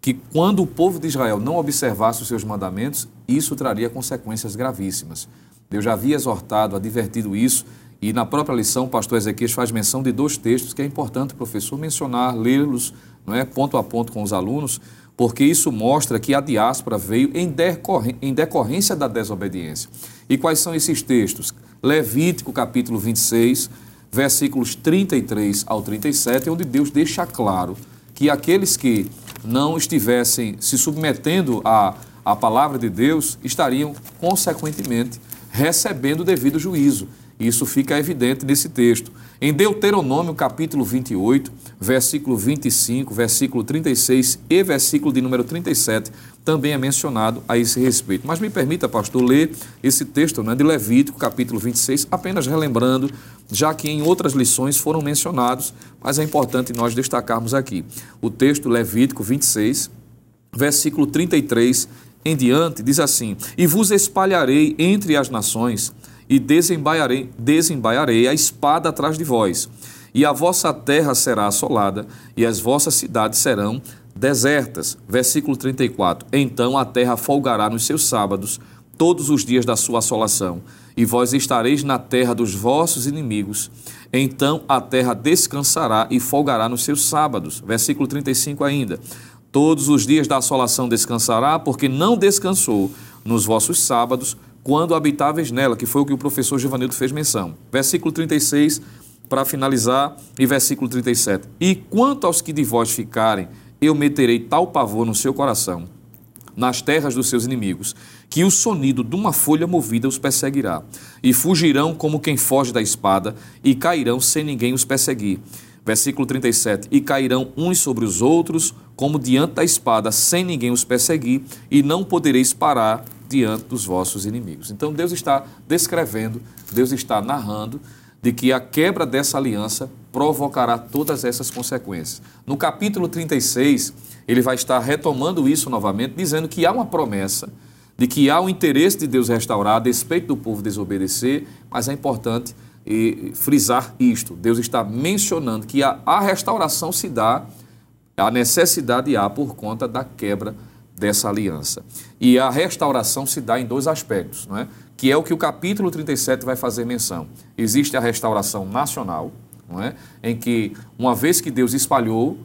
que quando o povo de Israel não observasse os seus mandamentos, isso traria consequências gravíssimas. Deus já havia exortado, advertido isso e na própria lição, o pastor Ezequias faz menção de dois textos que é importante o professor mencionar, lê-los não é, ponto a ponto com os alunos, porque isso mostra que a diáspora veio em, decorrência, em decorrência da desobediência. E quais são esses textos? Levítico capítulo 26, versículos 33 ao 37, onde Deus deixa claro que aqueles que não estivessem se submetendo à, à palavra de Deus estariam, consequentemente, recebendo o devido juízo. Isso fica evidente nesse texto. Em Deuteronômio, capítulo 28, versículo 25, versículo 36 e versículo de número 37, também é mencionado a esse respeito. Mas me permita, pastor, ler esse texto né, de Levítico, capítulo 26, apenas relembrando, já que em outras lições foram mencionados, mas é importante nós destacarmos aqui. O texto Levítico 26, versículo 33 em diante, diz assim: E vos espalharei entre as nações, e desembaiarei, desembaiarei a espada atrás de vós, e a vossa terra será assolada, e as vossas cidades serão desertas. Versículo 34: Então a terra folgará nos seus sábados, todos os dias da sua assolação, e vós estareis na terra dos vossos inimigos. Então a terra descansará e folgará nos seus sábados. Versículo 35 ainda. Todos os dias da assolação descansará, porque não descansou nos vossos sábados, quando habitáveis nela, que foi o que o professor Givanildo fez menção. Versículo 36, para finalizar, e versículo 37. E quanto aos que de vós ficarem, eu meterei tal pavor no seu coração, nas terras dos seus inimigos, que o sonido de uma folha movida os perseguirá, e fugirão como quem foge da espada, e cairão sem ninguém os perseguir. Versículo 37: E cairão uns sobre os outros, como diante da espada, sem ninguém os perseguir, e não podereis parar diante dos vossos inimigos. Então Deus está descrevendo, Deus está narrando de que a quebra dessa aliança provocará todas essas consequências. No capítulo 36, ele vai estar retomando isso novamente, dizendo que há uma promessa de que há o interesse de Deus restaurar a despeito do povo desobedecer, mas é importante eh, frisar isto. Deus está mencionando que a, a restauração se dá, a necessidade há por conta da quebra dessa aliança. E a restauração se dá em dois aspectos, não é? que é o que o capítulo 37 vai fazer menção. Existe a restauração nacional, não é? em que, uma vez que Deus espalhou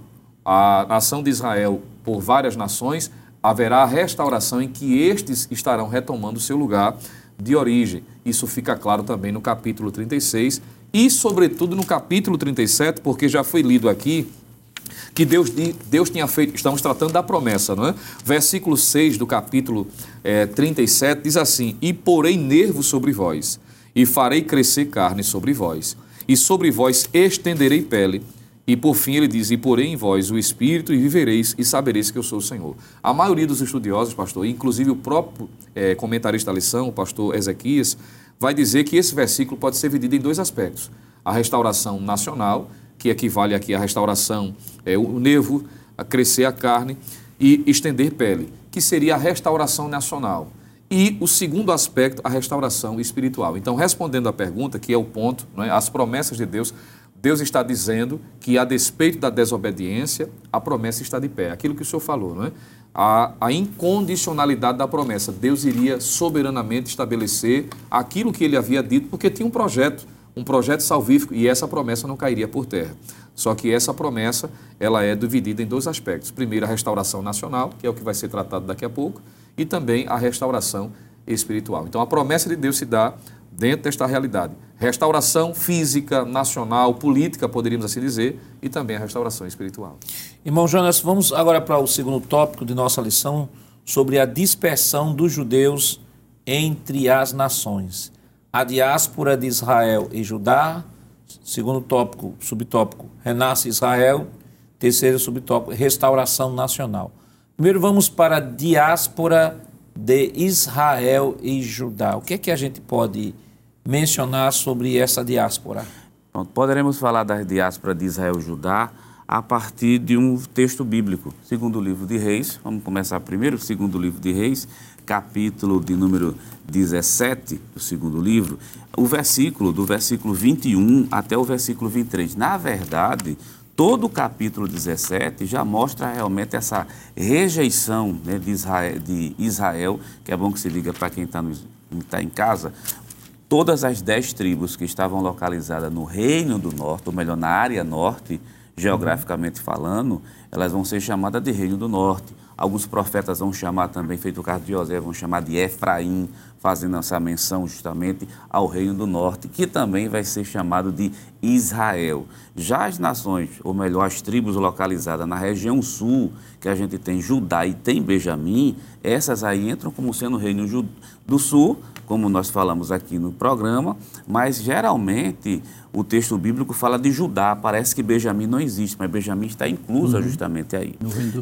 a nação de Israel por várias nações, haverá a restauração em que estes estarão retomando seu lugar de origem. Isso fica claro também no capítulo 36 e, sobretudo, no capítulo 37, porque já foi lido aqui que Deus, Deus tinha feito, estamos tratando da promessa, não é? Versículo 6 do capítulo é, 37 diz assim: E porei nervos sobre vós, e farei crescer carne sobre vós, e sobre vós estenderei pele, e por fim ele diz: E porei em vós o espírito, e vivereis, e sabereis que eu sou o Senhor. A maioria dos estudiosos, pastor, inclusive o próprio é, comentarista da lição, o pastor Ezequias, vai dizer que esse versículo pode ser dividido em dois aspectos: a restauração nacional que equivale aqui à restauração, é, o nervo, a crescer a carne e estender pele, que seria a restauração nacional. E o segundo aspecto, a restauração espiritual. Então, respondendo à pergunta, que é o ponto, é? as promessas de Deus, Deus está dizendo que, a despeito da desobediência, a promessa está de pé. Aquilo que o senhor falou, não é? A, a, incondicionalidade da promessa. Deus iria soberanamente estabelecer aquilo que ele havia dito, porque tinha um projeto um projeto salvífico e essa promessa não cairia por terra. Só que essa promessa ela é dividida em dois aspectos. Primeiro, a restauração nacional, que é o que vai ser tratado daqui a pouco, e também a restauração espiritual. Então, a promessa de Deus se dá dentro desta realidade. Restauração física, nacional, política, poderíamos assim dizer, e também a restauração espiritual. Irmão Jonas, vamos agora para o segundo tópico de nossa lição sobre a dispersão dos judeus entre as nações a diáspora de Israel e Judá, segundo tópico, subtópico, renasce Israel, terceiro subtópico, restauração nacional. Primeiro vamos para a diáspora de Israel e Judá. O que é que a gente pode mencionar sobre essa diáspora? Pronto, poderemos falar da diáspora de Israel e Judá a partir de um texto bíblico, segundo o livro de Reis. Vamos começar primeiro, segundo o livro de Reis, capítulo de número 17 do segundo livro, o versículo, do versículo 21 até o versículo 23. Na verdade, todo o capítulo 17 já mostra realmente essa rejeição né, de, Israel, de, Israel, que é bom que se diga para quem está tá em casa, todas as dez tribos que estavam localizadas no Reino do Norte, ou melhor, na área norte, geograficamente falando, elas vão ser chamadas de Reino do Norte. Alguns profetas vão chamar também, feito o caso de José, vão chamar de Efraim, fazendo essa menção justamente ao Reino do Norte, que também vai ser chamado de Israel. Já as nações, ou melhor, as tribos localizadas na região sul, que a gente tem Judá e tem Benjamim, essas aí entram como sendo o Reino do Sul, como nós falamos aqui no programa, mas geralmente o texto bíblico fala de Judá, parece que Benjamim não existe, mas Benjamim está inclusa uhum. justamente aí.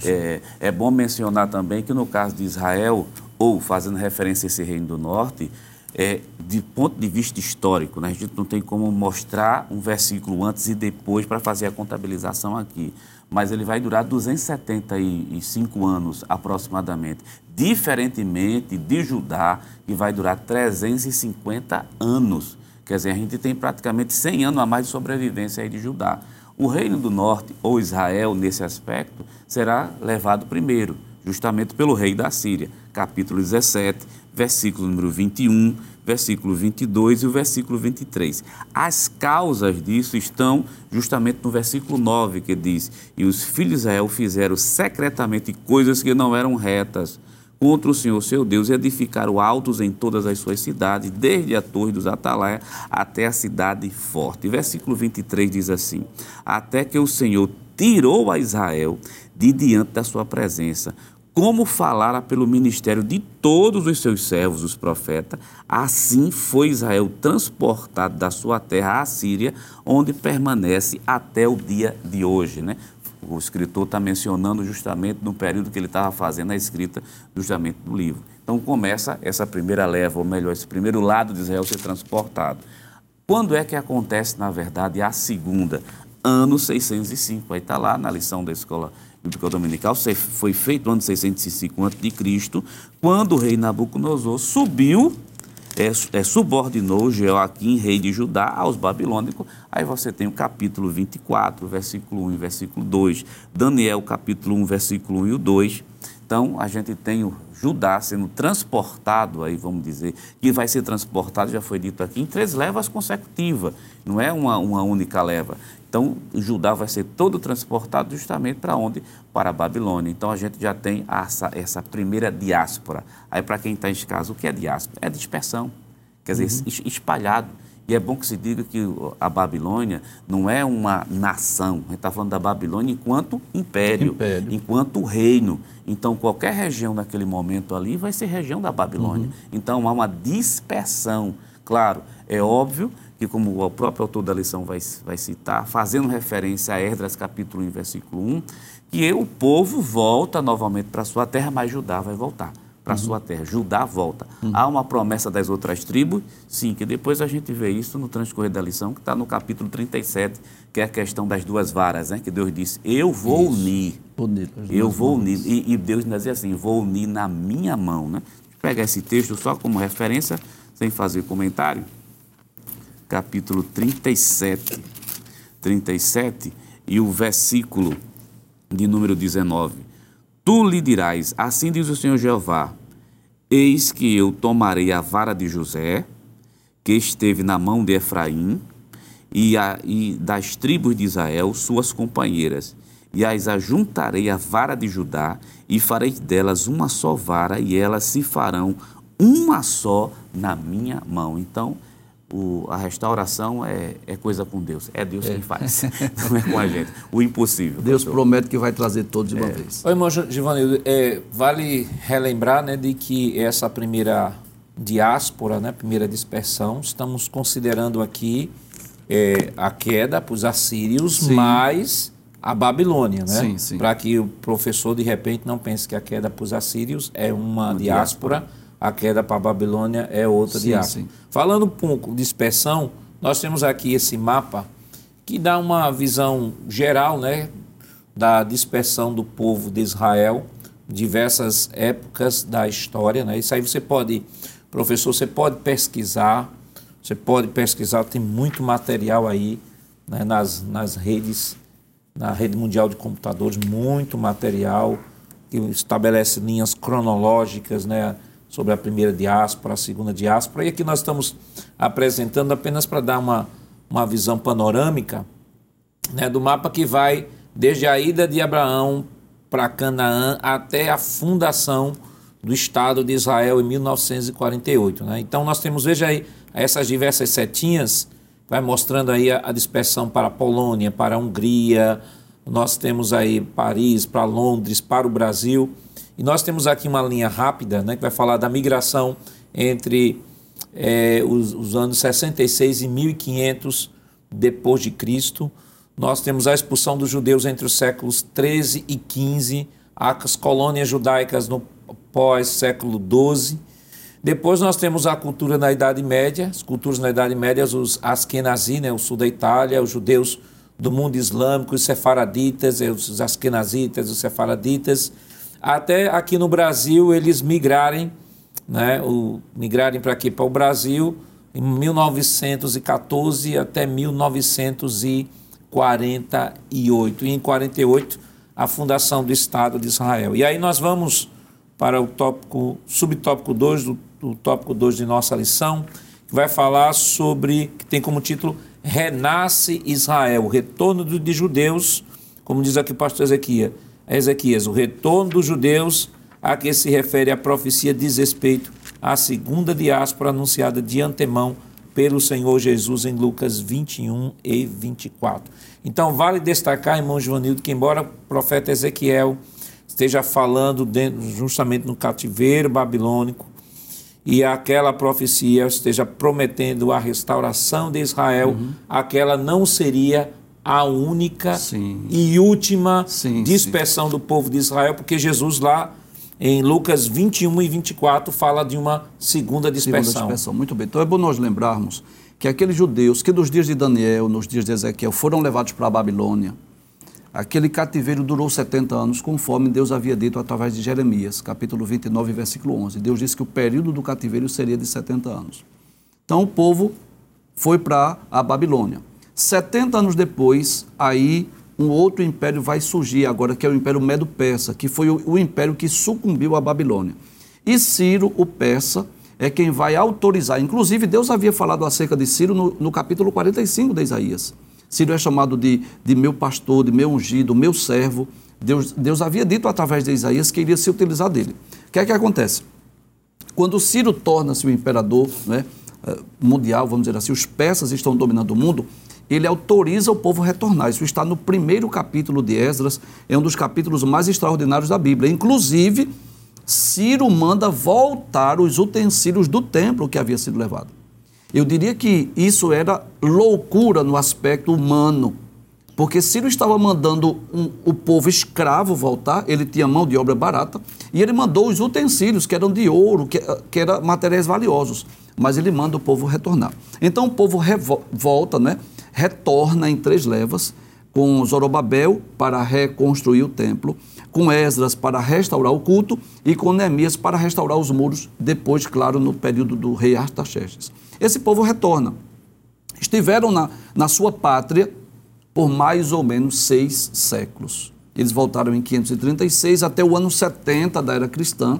É, é bom mencionar também que no caso de Israel, ou fazendo referência a esse reino do norte, é, de ponto de vista histórico, né? a gente não tem como mostrar um versículo antes e depois para fazer a contabilização aqui, mas ele vai durar 275 anos aproximadamente, diferentemente de Judá, que vai durar 350 anos. Quer dizer, a gente tem praticamente 100 anos a mais de sobrevivência aí de Judá. O Reino do Norte, ou Israel, nesse aspecto, será levado primeiro, justamente pelo rei da Síria. Capítulo 17, versículo número 21, versículo 22 e o versículo 23. As causas disso estão justamente no versículo 9, que diz: E os filhos de Israel fizeram secretamente coisas que não eram retas contra o Senhor seu Deus e edificaram altos em todas as suas cidades, desde a torre dos Atalaia até a cidade forte. Versículo 23 diz assim: Até que o Senhor tirou a Israel de diante da sua presença, como falara pelo ministério de todos os seus servos, os profetas, assim foi Israel transportado da sua terra à Síria, onde permanece até o dia de hoje. Né? O escritor está mencionando justamente no período que ele estava fazendo a escrita justamente do livro. Então começa essa primeira leva, ou melhor, esse primeiro lado de Israel ser transportado. Quando é que acontece, na verdade, a segunda? Ano 605. Aí está lá na lição da escola bíblica dominical, foi feito no ano 605 a.C., quando o rei Nabucodonosor subiu, é, é, subordinou Joaquim, rei de Judá, aos babilônicos. Aí você tem o capítulo 24, versículo 1 e versículo 2, Daniel, capítulo 1, versículo 1 e o 2. Então, a gente tem o Judá sendo transportado, aí vamos dizer, que vai ser transportado, já foi dito aqui, em três levas consecutivas, não é uma, uma única leva. Então, Judá vai ser todo transportado justamente para onde? Para a Babilônia. Então, a gente já tem essa, essa primeira diáspora. Aí, para quem está em casa, o que é diáspora? É dispersão, quer dizer, uhum. espalhado. E é bom que se diga que a Babilônia não é uma nação, a gente está falando da Babilônia enquanto império, império, enquanto reino. Então, qualquer região naquele momento ali vai ser região da Babilônia. Uhum. Então, há uma dispersão. Claro, é óbvio que como o próprio autor da lição vai, vai citar, fazendo referência a Esdras capítulo 1, versículo 1, que o povo volta novamente para sua terra, mas Judá vai voltar para uhum. sua terra. Judá volta. Uhum. Há uma promessa das outras tribos? Sim, que depois a gente vê isso no transcorrer da lição, que está no capítulo 37, que é a questão das duas varas, né? que Deus disse, eu vou isso. unir. eu vou unir. E, e Deus ainda dizia assim, vou unir na minha mão. Né? Pega esse texto só como referência, sem fazer comentário capítulo 37, 37 e o versículo de número 19. Tu lhe dirás, assim diz o Senhor Jeová: Eis que eu tomarei a vara de José, que esteve na mão de Efraim, e, a, e das tribos de Israel, suas companheiras, e as ajuntarei à vara de Judá, e farei delas uma só vara, e elas se farão uma só na minha mão. Então, o, a restauração é, é, coisa com Deus. É Deus é. quem faz, não é com a gente. O impossível. Deus pastor. promete que vai trazer todos de uma é. vez. Oi, irmão Givanildo, é, vale relembrar né, de que essa primeira diáspora, né, primeira dispersão, estamos considerando aqui é, a queda para os assírios, sim. mais a Babilônia, né? Para que o professor, de repente, não pense que a queda para os assírios é uma, uma diáspora, diáspora a queda para a Babilônia é outra sim, diáspora. Sim. Falando um pouco de dispersão, nós temos aqui esse mapa que dá uma visão geral né, da dispersão do povo de Israel, diversas épocas da história. Né? Isso aí você pode, professor, você pode pesquisar, você pode pesquisar, tem muito material aí né, nas, nas redes, na rede mundial de computadores, muito material que estabelece linhas cronológicas, né? Sobre a primeira diáspora, a segunda diáspora. E aqui nós estamos apresentando apenas para dar uma, uma visão panorâmica né, do mapa que vai desde a ida de Abraão para Canaã até a fundação do Estado de Israel em 1948. Né? Então nós temos, veja aí, essas diversas setinhas, vai mostrando aí a, a dispersão para a Polônia, para a Hungria, nós temos aí Paris, para Londres, para o Brasil. E nós temos aqui uma linha rápida né, que vai falar da migração entre é, os, os, anos 66 e 1500 depois de Cristo. Nós temos a expulsão dos judeus entre os séculos 13 e 15, as colônias judaicas no pós-século 12. Depois nós temos a cultura na Idade Média, as culturas na Idade Média, os Askenazi, né, o sul da Itália, os judeus do mundo islâmico, os sefaraditas, os askenazitas, os sefaraditas, até aqui no Brasil eles migrarem, né, o, migrarem para aqui, para o Brasil, em 1914 até 1948. E em 48, a fundação do Estado de Israel. E aí nós vamos para o tópico, subtópico 2 do, do tópico 2 de nossa lição, que vai falar sobre, que tem como título Renasce Israel, o retorno de judeus, como diz aqui o pastor Ezequias, Ezequias, o retorno dos judeus a que se refere a profecia diz respeito à segunda diáspora anunciada de antemão pelo Senhor Jesus em Lucas 21 e 24. Então, vale destacar, irmão Joanildo, que embora o profeta Ezequiel esteja falando dentro, justamente no cativeiro babilônico, e aquela profecia esteja prometendo a restauração de Israel, uhum. aquela não seria a única sim. e última sim, dispersão sim. do povo de Israel, porque Jesus lá em Lucas 21 e 24 fala de uma segunda dispersão. Segunda dispersão. Muito bem. Então é bom nós lembrarmos que aqueles judeus que nos dias de Daniel, nos dias de Ezequiel, foram levados para a Babilônia, aquele cativeiro durou 70 anos, conforme Deus havia dito através de Jeremias, capítulo 29, versículo 11. Deus disse que o período do cativeiro seria de 70 anos. Então o povo foi para a Babilônia. 70 anos depois, aí um outro império vai surgir agora, que é o Império Medo-Persa, que foi o, o império que sucumbiu à Babilônia. E Ciro, o persa, é quem vai autorizar. Inclusive, Deus havia falado acerca de Ciro no, no capítulo 45 de Isaías. Ciro é chamado de, de meu pastor, de meu ungido, meu servo. Deus, Deus havia dito através de Isaías que iria se utilizar dele. O que é que acontece? Quando Ciro torna-se o imperador né, eh, mundial, vamos dizer assim, os persas estão dominando o mundo, ele autoriza o povo a retornar. Isso está no primeiro capítulo de Esdras, é um dos capítulos mais extraordinários da Bíblia. Inclusive, Ciro manda voltar os utensílios do templo que havia sido levado. Eu diria que isso era loucura no aspecto humano, porque Ciro estava mandando um, o povo escravo voltar, ele tinha mão de obra barata, e ele mandou os utensílios, que eram de ouro, que, que eram materiais valiosos, mas ele manda o povo retornar. Então o povo volta, né? Retorna em três levas, com Zorobabel para reconstruir o templo, com Esdras para restaurar o culto e com Neemias para restaurar os muros, depois, claro, no período do rei Artaxerxes. Esse povo retorna. Estiveram na, na sua pátria por mais ou menos seis séculos. Eles voltaram em 536 até o ano 70 da era cristã,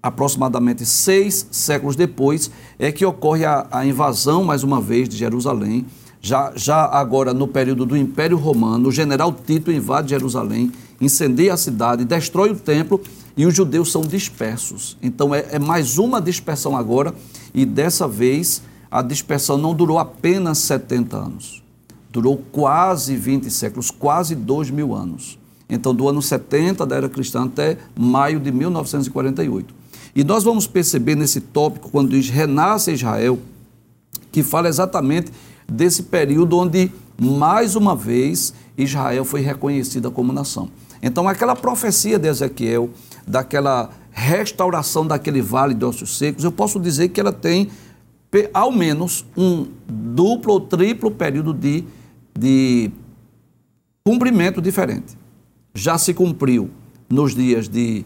aproximadamente seis séculos depois, é que ocorre a, a invasão, mais uma vez, de Jerusalém. Já, já agora, no período do Império Romano, o general Tito invade Jerusalém incendeia a cidade, destrói o templo e os judeus são dispersos. Então é, é mais uma dispersão agora, e dessa vez a dispersão não durou apenas 70 anos, durou quase 20 séculos, quase 2 mil anos. Então, do ano 70 da era cristã até maio de 1948. E nós vamos perceber nesse tópico, quando diz renasce Israel, que fala exatamente desse período onde, mais uma vez, Israel foi reconhecida como nação. Então, aquela profecia de Ezequiel, daquela restauração daquele vale de ossos secos, eu posso dizer que ela tem ao menos um duplo ou triplo período de, de cumprimento diferente. Já se cumpriu nos dias de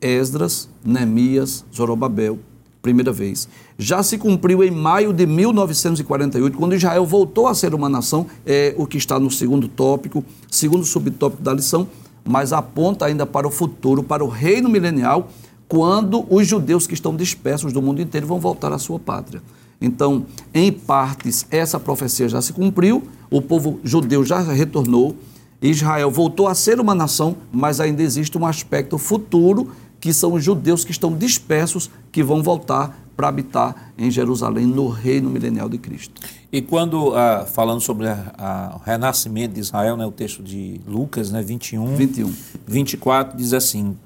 Esdras, Neemias, Zorobabel, primeira vez. Já se cumpriu em maio de 1948, quando Israel voltou a ser uma nação, é o que está no segundo tópico, segundo subtópico da lição, mas aponta ainda para o futuro, para o reino milenial, quando os judeus que estão dispersos do mundo inteiro vão voltar à sua pátria. Então, em partes, essa profecia já se cumpriu, o povo judeu já retornou, Israel voltou a ser uma nação, mas ainda existe um aspecto futuro, que são os judeus que estão dispersos, que vão voltar para habitar em Jerusalém, no reino milenial de Cristo. E quando, ah, falando sobre o renascimento de Israel, né, o texto de Lucas, né, 21, 21, 24, diz assim,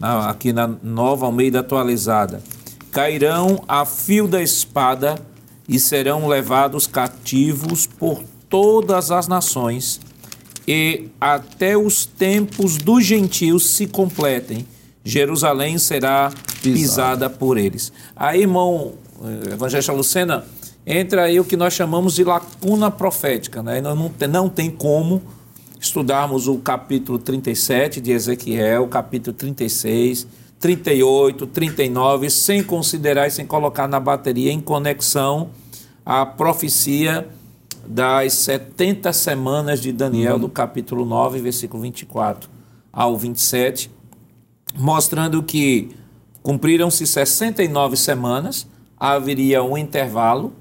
aqui na nova Almeida atualizada, cairão a fio da espada e serão levados cativos por todas as nações, e até os tempos dos gentios se completem, Jerusalém será pisada por eles. Aí, irmão eh, evangelista Lucena, entra aí o que nós chamamos de lacuna profética. Né? Não, não, não tem como estudarmos o capítulo 37 de Ezequiel, o capítulo 36, 38, 39, sem considerar e sem colocar na bateria em conexão a profecia das 70 semanas de Daniel, uhum. do capítulo 9, versículo 24 ao 27, mostrando que cumpriram-se 69 semanas, haveria um intervalo,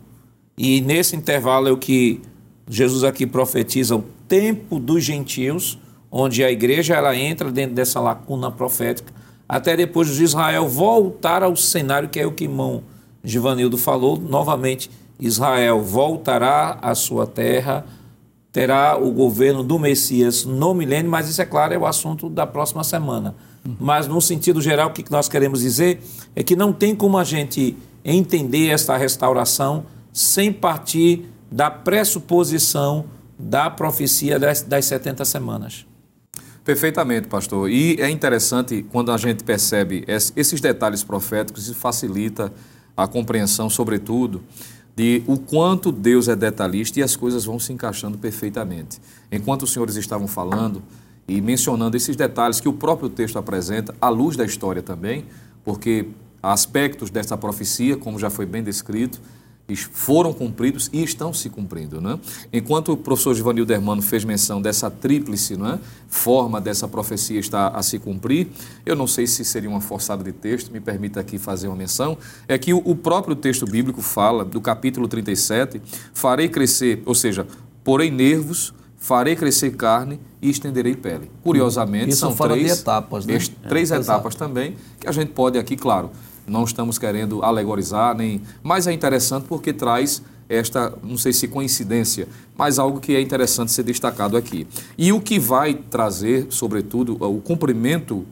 e nesse intervalo é o que Jesus aqui profetiza o tempo dos gentios, onde a igreja ela entra dentro dessa lacuna profética, até depois de Israel voltar ao cenário que é o que irmão Givanildo falou, novamente Israel voltará à sua terra, terá o governo do Messias no milênio, mas isso é claro, é o assunto da próxima semana. Mas no sentido geral, o que nós queremos dizer é que não tem como a gente entender esta restauração sem partir da pressuposição da profecia das, das 70 semanas. Perfeitamente, pastor. E é interessante quando a gente percebe esses detalhes proféticos, isso facilita a compreensão, sobretudo, de o quanto Deus é detalhista e as coisas vão se encaixando perfeitamente. Enquanto os senhores estavam falando e mencionando esses detalhes que o próprio texto apresenta, à luz da história também, porque aspectos dessa profecia, como já foi bem descrito, foram cumpridos e estão se cumprindo. Né? Enquanto o professor Givanildo Hermano fez menção dessa tríplice né, forma dessa profecia estar a se cumprir, eu não sei se seria uma forçada de texto, me permita aqui fazer uma menção, é que o próprio texto bíblico fala, do capítulo 37, farei crescer, ou seja, porei nervos, farei crescer carne e estenderei pele. Curiosamente, Isso são três etapas, né? três é, etapas também, que a gente pode aqui, claro, não estamos querendo alegorizar, nem. Mas é interessante porque traz esta, não sei se coincidência, mas algo que é interessante ser destacado aqui. E o que vai trazer, sobretudo, o cumprimento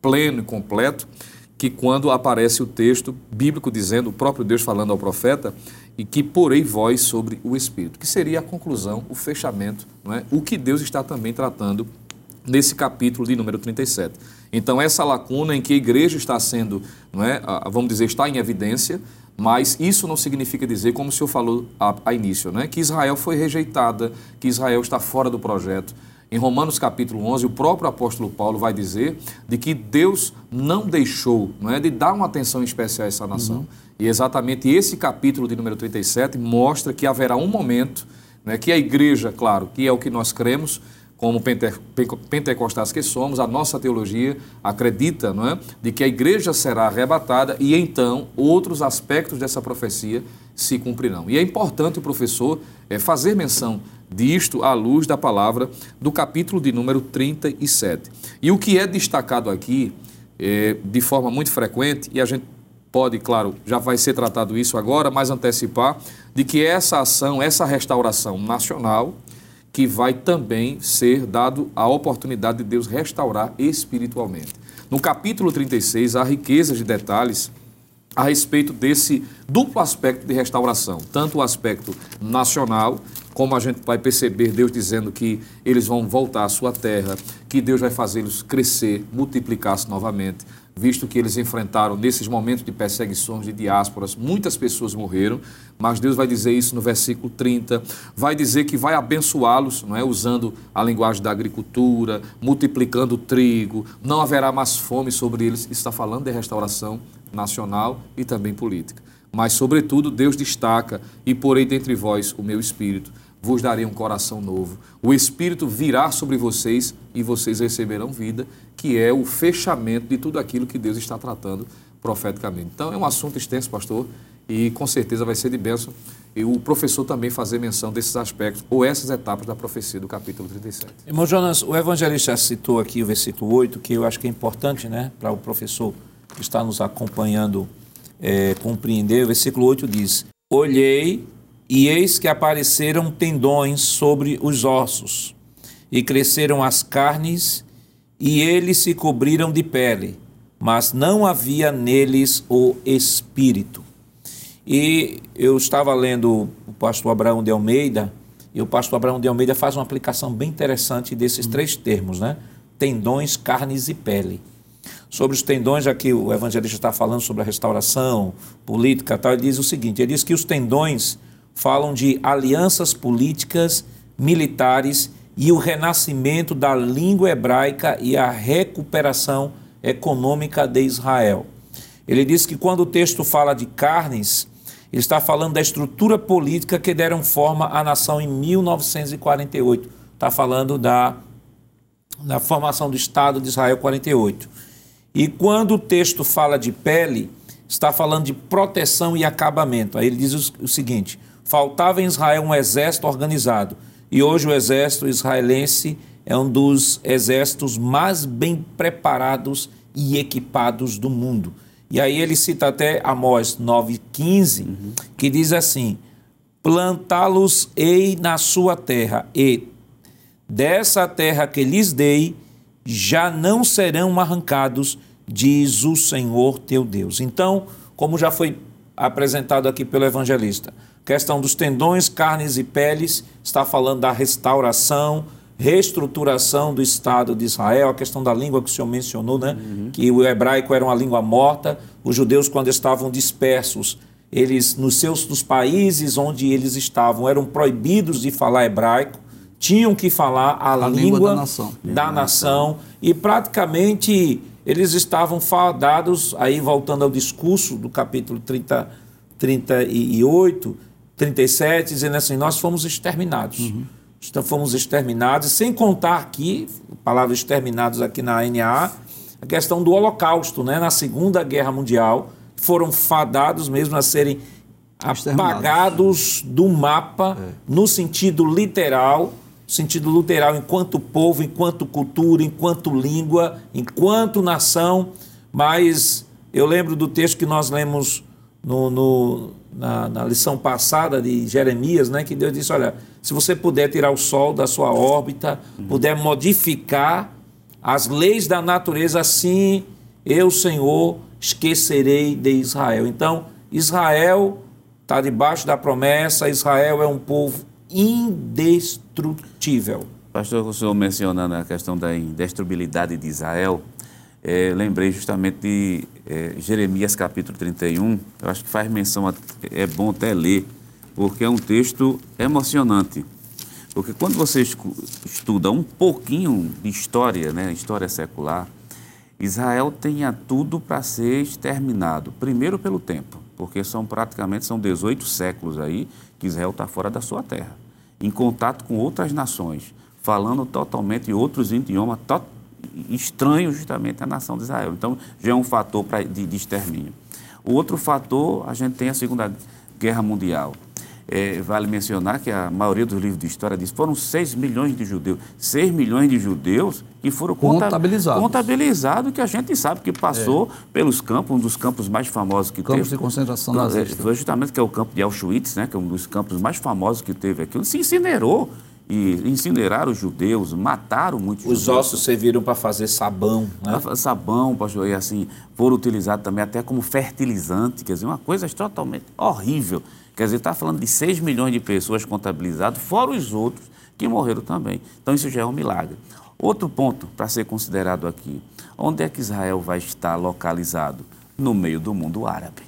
pleno e completo, que quando aparece o texto bíblico dizendo, o próprio Deus falando ao profeta, e que porei voz sobre o Espírito, que seria a conclusão, o fechamento, não é? o que Deus está também tratando nesse capítulo de número 37. Então, essa lacuna em que a igreja está sendo, não é, vamos dizer, está em evidência, mas isso não significa dizer, como o senhor falou a, a início, né, que Israel foi rejeitada, que Israel está fora do projeto. Em Romanos capítulo 11, o próprio apóstolo Paulo vai dizer de que Deus não deixou não é, de dar uma atenção especial a essa nação. Uhum. E exatamente esse capítulo de número 37 mostra que haverá um momento né, que a igreja, claro, que é o que nós cremos, como pentecostais que somos, a nossa teologia acredita não é, de que a igreja será arrebatada e então outros aspectos dessa profecia se cumprirão. E é importante o professor é, fazer menção disto à luz da palavra do capítulo de número 37. E o que é destacado aqui, é, de forma muito frequente, e a gente pode, claro, já vai ser tratado isso agora, mas antecipar, de que essa ação, essa restauração nacional, que vai também ser dado a oportunidade de Deus restaurar espiritualmente. No capítulo 36, há riquezas de detalhes a respeito desse duplo aspecto de restauração, tanto o aspecto nacional, como a gente vai perceber Deus dizendo que eles vão voltar à sua terra, que Deus vai fazê-los crescer, multiplicar-se novamente, visto que eles enfrentaram nesses momentos de perseguições de diásporas, muitas pessoas morreram, mas Deus vai dizer isso no versículo 30, vai dizer que vai abençoá-los, não é, usando a linguagem da agricultura, multiplicando o trigo, não haverá mais fome sobre eles, está falando de restauração nacional e também política. Mas sobretudo Deus destaca e porei dentre vós o meu espírito vos darei um coração novo. O Espírito virá sobre vocês e vocês receberão vida, que é o fechamento de tudo aquilo que Deus está tratando profeticamente. Então é um assunto extenso, pastor, e com certeza vai ser de bênção. E o professor também fazer menção desses aspectos ou essas etapas da profecia do capítulo 37. Irmão Jonas, o evangelista citou aqui o versículo 8, que eu acho que é importante né, para o professor que está nos acompanhando é, compreender. O versículo 8 diz: Olhei e eis que apareceram tendões sobre os ossos, e cresceram as carnes, e eles se cobriram de pele, mas não havia neles o espírito. E eu estava lendo o pastor Abraão de Almeida, e o pastor Abraão de Almeida faz uma aplicação bem interessante desses três termos, né? Tendões, carnes e pele. Sobre os tendões, já que o evangelista está falando sobre a restauração política, tal, ele diz o seguinte: ele diz que os tendões falam de alianças políticas, militares e o renascimento da língua hebraica e a recuperação econômica de Israel. Ele diz que quando o texto fala de carnes, está falando da estrutura política que deram forma à nação em 1948. Está falando da, da formação do Estado de Israel 48. E quando o texto fala de pele, está falando de proteção e acabamento. Aí ele diz o, o seguinte: faltava em Israel um exército organizado, e hoje o exército israelense é um dos exércitos mais bem preparados e equipados do mundo. E aí ele cita até Amós 9,15, uhum. que diz assim: Plantá-los-ei na sua terra, e dessa terra que lhes dei, já não serão arrancados, diz o Senhor teu Deus. Então, como já foi apresentado aqui pelo evangelista, questão dos tendões, carnes e peles, está falando da restauração, reestruturação do Estado de Israel, a questão da língua que o senhor mencionou, né? Uhum. que o hebraico era uma língua morta, os judeus, quando estavam dispersos, eles, nos seus nos países onde eles estavam, eram proibidos de falar hebraico, tinham que falar a, a língua, língua, da nação. Da nação e praticamente eles estavam fadados, aí voltando ao discurso do capítulo 30, 38, 37, dizendo assim: nós fomos exterminados. Uhum então, fomos exterminados, sem contar aqui, palavra exterminados aqui na ANA, a questão do Holocausto, né? na Segunda Guerra Mundial, foram fadados mesmo a serem apagados do mapa é. no sentido literal, sentido literal enquanto povo, enquanto cultura, enquanto língua, enquanto nação. Mas eu lembro do texto que nós lemos no, no na, na, lição passada de Jeremias, né, que Deus disse: olha, se você puder tirar o Sol da sua órbita, uhum. puder modificar as leis da natureza, assim eu, Senhor, esquecerei de Israel. Então, Israel está debaixo da promessa, Israel é um povo indestrutível. Pastor, o senhor mencionando a questão da indestruibilidade de Israel, é, lembrei justamente de é, Jeremias capítulo 31, eu acho que faz menção, a, é bom até ler, porque é um texto emocionante. Porque quando você estuda um pouquinho de história, né, história secular, Israel tinha tudo para ser exterminado. Primeiro pelo tempo, porque são praticamente são 18 séculos aí que Israel está fora da sua terra, em contato com outras nações, falando totalmente outros idiomas, estranho justamente à nação de Israel. Então, já é um fator pra, de, de extermínio. O outro fator, a gente tem a Segunda Guerra Mundial. É, vale mencionar que a maioria dos livros de história diz que foram 6 milhões de judeus. 6 milhões de judeus que foram contabilizados. Contabilizados, que a gente sabe que passou é. pelos campos, um dos campos mais famosos que campos teve. Campos de concentração é, nazista. Foi justamente que é o campo de Auschwitz, né, que é um dos campos mais famosos que teve aquilo. Se incinerou e incineraram os judeus, mataram muitos os judeus. ossos serviram para fazer sabão, né? Sabão, pastor, e assim, foram utilizados também até como fertilizante, quer dizer, uma coisa totalmente horrível. Quer dizer, está falando de 6 milhões de pessoas contabilizadas, fora os outros que morreram também. Então, isso já é um milagre. Outro ponto para ser considerado aqui: onde é que Israel vai estar localizado? No meio do mundo árabe.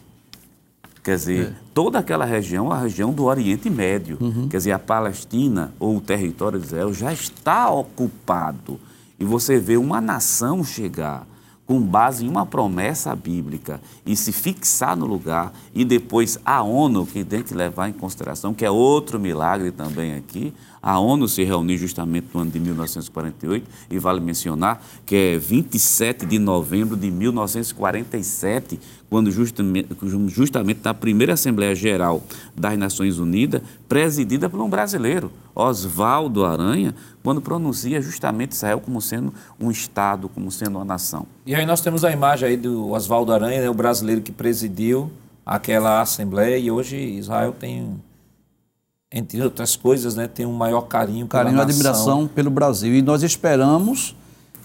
Quer dizer, é. toda aquela região, a região do Oriente Médio, uhum. quer dizer, a Palestina ou o território de Israel já está ocupado. E você vê uma nação chegar com base em uma promessa bíblica e se fixar no lugar, e depois a ONU, que tem que levar em consideração, que é outro milagre também aqui, a ONU se reuniu justamente no ano de 1948, e vale mencionar que é 27 de novembro de 1947, quando justamente, justamente na primeira Assembleia Geral das Nações Unidas, presidida por um brasileiro, Oswaldo Aranha, quando pronuncia justamente Israel como sendo um Estado, como sendo uma nação. E aí nós temos a imagem aí do Oswaldo Aranha, né, o brasileiro que presidiu aquela Assembleia, e hoje Israel tem entre outras coisas, né, tem um maior carinho carinho e admiração pelo Brasil. E nós esperamos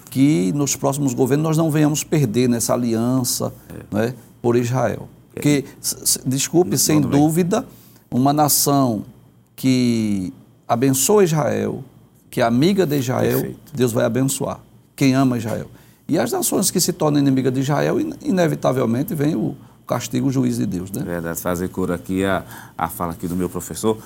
que nos próximos governos nós não venhamos perder nessa aliança é. né, por Israel. Porque, desculpe, sem dúvida, uma nação que abençoa Israel, que é amiga de Israel, Perfeito. Deus vai abençoar. Quem ama Israel. E as nações que se tornam inimigas de Israel, inevitavelmente vem o castigo, o juiz de Deus. Né? Verdade, fazer cor aqui a, a fala aqui do meu professor,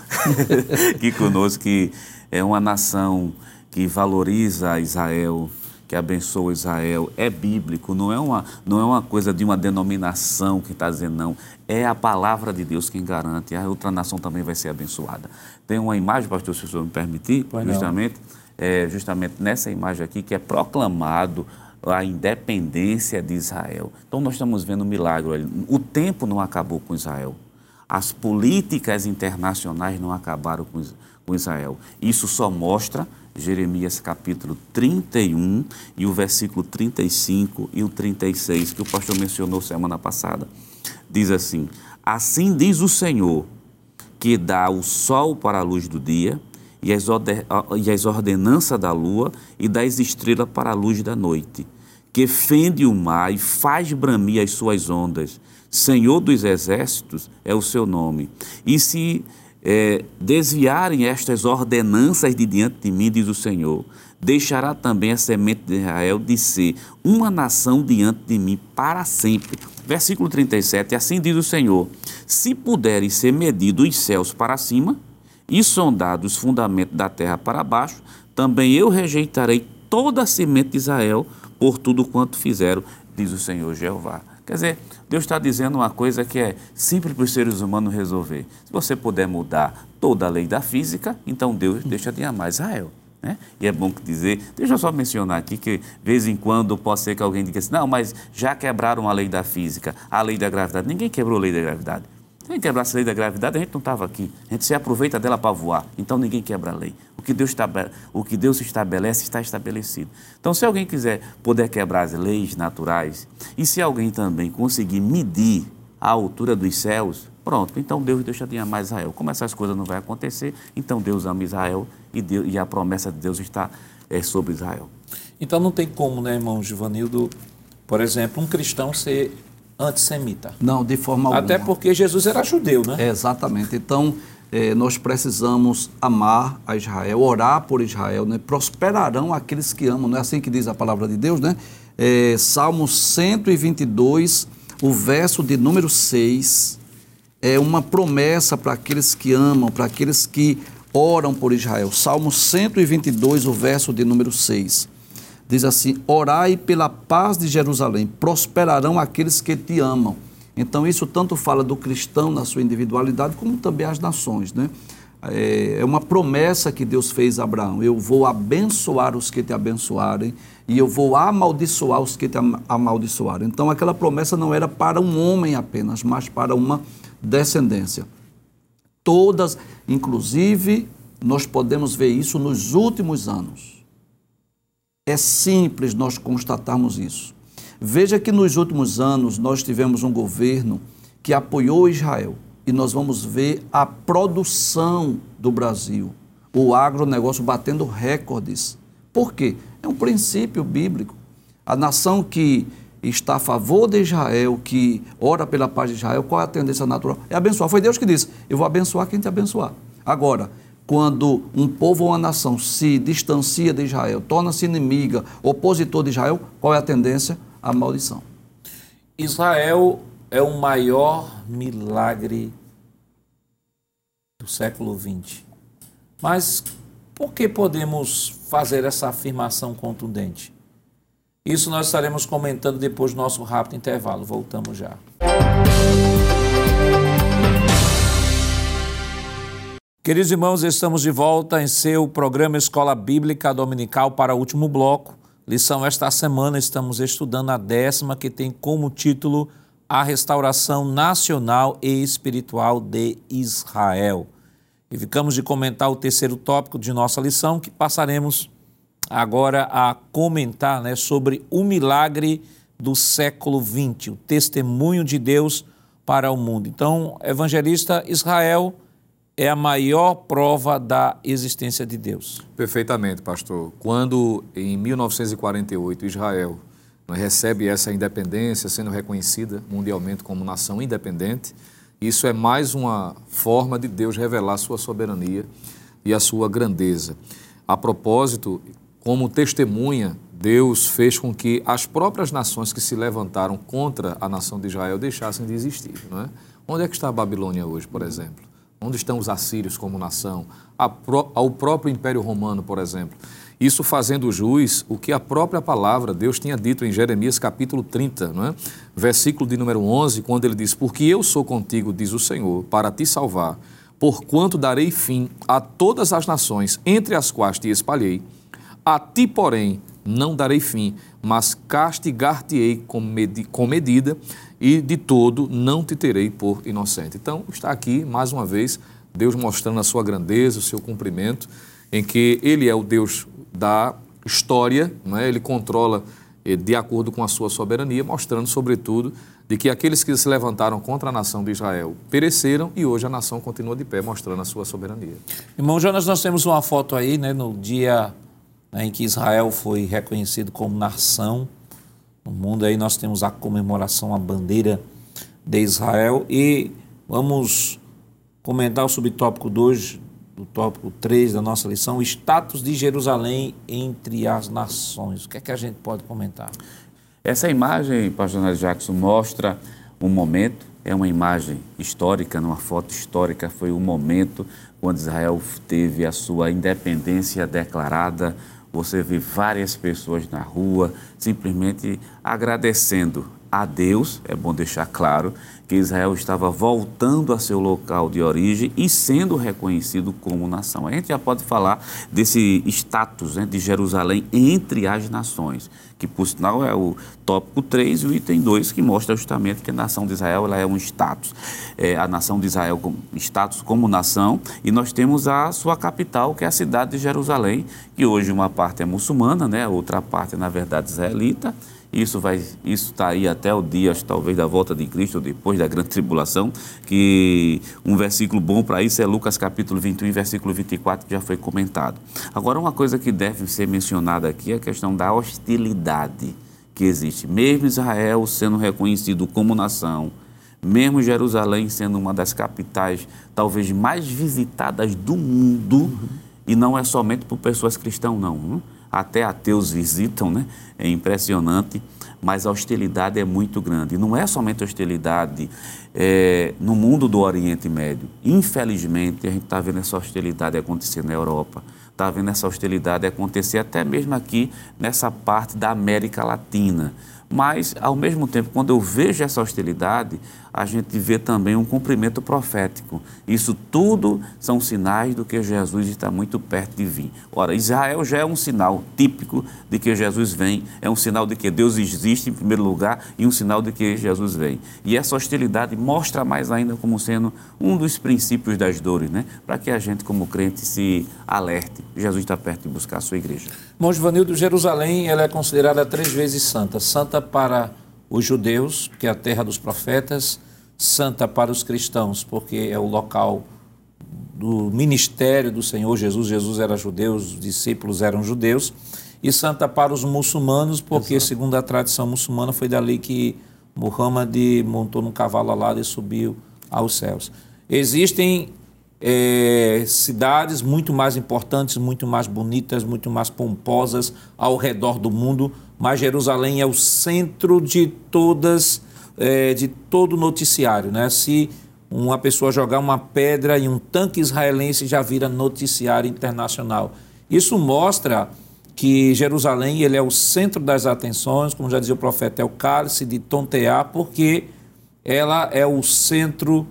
que conosco, que é uma nação que valoriza Israel, que abençoa Israel, é bíblico, não é uma, não é uma coisa de uma denominação que está dizendo não, é a palavra de Deus quem garante, a outra nação também vai ser abençoada. Tem uma imagem, pastor, se o senhor me permitir, justamente, é, justamente nessa imagem aqui, que é proclamado a independência de Israel. Então nós estamos vendo um milagre. O tempo não acabou com Israel. As políticas internacionais não acabaram com Israel. Isso só mostra Jeremias capítulo 31 e o versículo 35 e o 36 que o pastor mencionou semana passada. Diz assim: Assim diz o Senhor, que dá o sol para a luz do dia e as, e as ordenanças da lua e das estrelas para a luz da noite que fende o mar e faz bramir as suas ondas. Senhor dos exércitos é o seu nome. E se é, desviarem estas ordenanças de diante de mim, diz o Senhor, deixará também a semente de Israel de ser uma nação diante de mim para sempre. Versículo 37, assim diz o Senhor: Se puderem ser medidos os céus para cima e sondados os fundamentos da terra para baixo, também eu rejeitarei toda a semente de Israel por tudo quanto fizeram, diz o Senhor Jeová. Quer dizer, Deus está dizendo uma coisa que é simples para os seres humanos resolver. Se você puder mudar toda a lei da física, então Deus deixa de amar Israel. Né? E é bom dizer, deixa eu só mencionar aqui que, de vez em quando, pode ser que alguém diga assim, não, mas já quebraram a lei da física, a lei da gravidade. Ninguém quebrou a lei da gravidade. Gente quebrasse a lei da gravidade, a gente não estava aqui. A gente se aproveita dela para voar. Então ninguém quebra a lei. O que, Deus o que Deus estabelece está estabelecido. Então, se alguém quiser poder quebrar as leis naturais, e se alguém também conseguir medir a altura dos céus, pronto, então Deus deixa de amar Israel. Como essas coisas não vão acontecer, então Deus ama Israel e, Deus, e a promessa de Deus está é, sobre Israel. Então não tem como, né, irmão Givanildo, por exemplo, um cristão ser antissemita. Não, de forma alguma. Até porque Jesus era judeu, né? É, exatamente. Então, é, nós precisamos amar a Israel, orar por Israel, né? Prosperarão aqueles que amam, não é assim que diz a palavra de Deus, né? É, Salmo 122, o verso de número 6, é uma promessa para aqueles que amam, para aqueles que oram por Israel. Salmo 122, o verso de número 6 diz assim: Orai pela paz de Jerusalém, prosperarão aqueles que te amam. Então, isso tanto fala do cristão na sua individualidade, como também as nações, né? É, é uma promessa que Deus fez a Abraão: eu vou abençoar os que te abençoarem e eu vou amaldiçoar os que te amaldiçoarem. Então, aquela promessa não era para um homem apenas, mas para uma descendência. Todas, inclusive, nós podemos ver isso nos últimos anos. É simples nós constatarmos isso. Veja que nos últimos anos nós tivemos um governo que apoiou Israel e nós vamos ver a produção do Brasil, o agronegócio batendo recordes. Por quê? É um princípio bíblico. A nação que está a favor de Israel, que ora pela paz de Israel, qual é a tendência natural? É abençoar. Foi Deus que disse: Eu vou abençoar quem te abençoar. Agora, quando um povo ou uma nação se distancia de Israel, torna-se inimiga, opositor de Israel, qual é a tendência? A maldição. Israel é o maior milagre do século XX. Mas por que podemos fazer essa afirmação contundente? Isso nós estaremos comentando depois do nosso rápido intervalo. Voltamos já. Queridos irmãos, estamos de volta em seu programa Escola Bíblica Dominical para o último bloco. Lição esta semana estamos estudando a décima que tem como título A Restauração Nacional e Espiritual de Israel. E ficamos de comentar o terceiro tópico de nossa lição, que passaremos agora a comentar né, sobre o milagre do século XX, o testemunho de Deus para o mundo. Então, evangelista Israel é a maior prova da existência de Deus. Perfeitamente, pastor. Quando em 1948 Israel recebe essa independência, sendo reconhecida mundialmente como nação independente, isso é mais uma forma de Deus revelar sua soberania e a sua grandeza. A propósito, como testemunha Deus fez com que as próprias nações que se levantaram contra a nação de Israel deixassem de existir. Não é? Onde é que está a Babilônia hoje, por exemplo? Onde estão os assírios como nação? Pró ao próprio Império Romano, por exemplo. Isso fazendo jus o que a própria palavra, Deus tinha dito em Jeremias capítulo 30, não é? versículo de número 11, quando ele diz: Porque eu sou contigo, diz o Senhor, para te salvar, porquanto darei fim a todas as nações entre as quais te espalhei. A ti, porém, não darei fim, mas castigar-te-ei com, com medida e de todo não te terei por inocente. Então, está aqui, mais uma vez, Deus mostrando a sua grandeza, o seu cumprimento, em que Ele é o Deus da história, não é? Ele controla eh, de acordo com a sua soberania, mostrando, sobretudo, de que aqueles que se levantaram contra a nação de Israel pereceram e hoje a nação continua de pé, mostrando a sua soberania. Irmão Jonas, nós temos uma foto aí, né, no dia né, em que Israel foi reconhecido como nação. No mundo aí nós temos a comemoração, a bandeira de Israel e vamos comentar o subtópico 2 do tópico 3 da nossa lição, o status de Jerusalém entre as nações. O que é que a gente pode comentar? Essa imagem, pastor Jackson, mostra um momento, é uma imagem histórica, numa foto histórica, foi o um momento quando Israel teve a sua independência declarada. Você vê várias pessoas na rua simplesmente agradecendo a Deus, é bom deixar claro, que Israel estava voltando a seu local de origem e sendo reconhecido como nação. A gente já pode falar desse status né, de Jerusalém entre as nações, que por sinal é o tópico 3 e o item 2, que mostra justamente que a nação de Israel ela é um status. É, a nação de Israel com status como nação, e nós temos a sua capital, que é a cidade de Jerusalém, que hoje uma parte é muçulmana, né, outra parte, na verdade, israelita isso vai, isso está aí até o dia, talvez, da volta de Cristo, depois da grande tribulação, que um versículo bom para isso é Lucas capítulo 21, versículo 24, que já foi comentado. Agora, uma coisa que deve ser mencionada aqui é a questão da hostilidade que existe. Mesmo Israel sendo reconhecido como nação, mesmo Jerusalém sendo uma das capitais talvez mais visitadas do mundo, uhum. e não é somente por pessoas cristãs, não. Hein? Até ateus visitam, né? É impressionante, mas a hostilidade é muito grande. Não é somente hostilidade é, no mundo do Oriente Médio. Infelizmente, a gente está vendo essa hostilidade acontecer na Europa, está vendo essa hostilidade acontecer até mesmo aqui nessa parte da América Latina. Mas, ao mesmo tempo, quando eu vejo essa hostilidade, a gente vê também um cumprimento profético. Isso tudo são sinais do que Jesus está muito perto de vir. Ora, Israel já é um sinal típico de que Jesus vem, é um sinal de que Deus existe em primeiro lugar e um sinal de que Jesus vem. E essa hostilidade mostra mais ainda como sendo um dos princípios das dores, né? Para que a gente, como crente, se alerte. Jesus está perto de buscar a sua igreja. Irmão Givanildo, Jerusalém ela é considerada três vezes santa. Santa para os judeus, que é a terra dos profetas, santa para os cristãos, porque é o local do ministério do Senhor Jesus. Jesus era judeu, os discípulos eram judeus. E santa para os muçulmanos, porque, Exato. segundo a tradição muçulmana, foi dali que Muhammad montou num cavalo alado e subiu aos céus. Existem é, cidades muito mais importantes, muito mais bonitas, muito mais pomposas ao redor do mundo, mas Jerusalém é o centro de todas é, de todo o noticiário. Né? Se uma pessoa jogar uma pedra em um tanque israelense já vira noticiário internacional. Isso mostra que Jerusalém ele é o centro das atenções, como já dizia o profeta, é o cálice de tontear, porque ela é o centro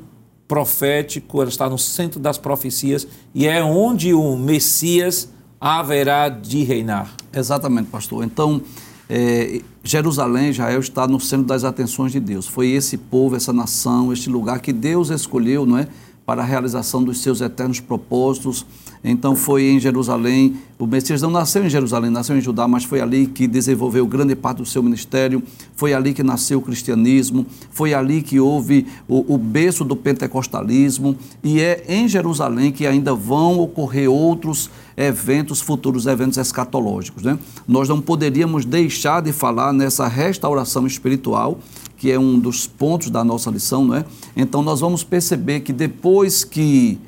profético, ela está no centro das profecias e é onde o Messias haverá de reinar. Exatamente, pastor. Então, é, Jerusalém, Israel, está no centro das atenções de Deus. Foi esse povo, essa nação, este lugar que Deus escolheu, não é? Para a realização dos seus eternos propósitos. Então foi em Jerusalém, o Messias não nasceu em Jerusalém, nasceu em Judá, mas foi ali que desenvolveu grande parte do seu ministério, foi ali que nasceu o cristianismo, foi ali que houve o, o berço do pentecostalismo, e é em Jerusalém que ainda vão ocorrer outros eventos futuros, eventos escatológicos. Né? Nós não poderíamos deixar de falar nessa restauração espiritual, que é um dos pontos da nossa lição, não é? Então nós vamos perceber que depois que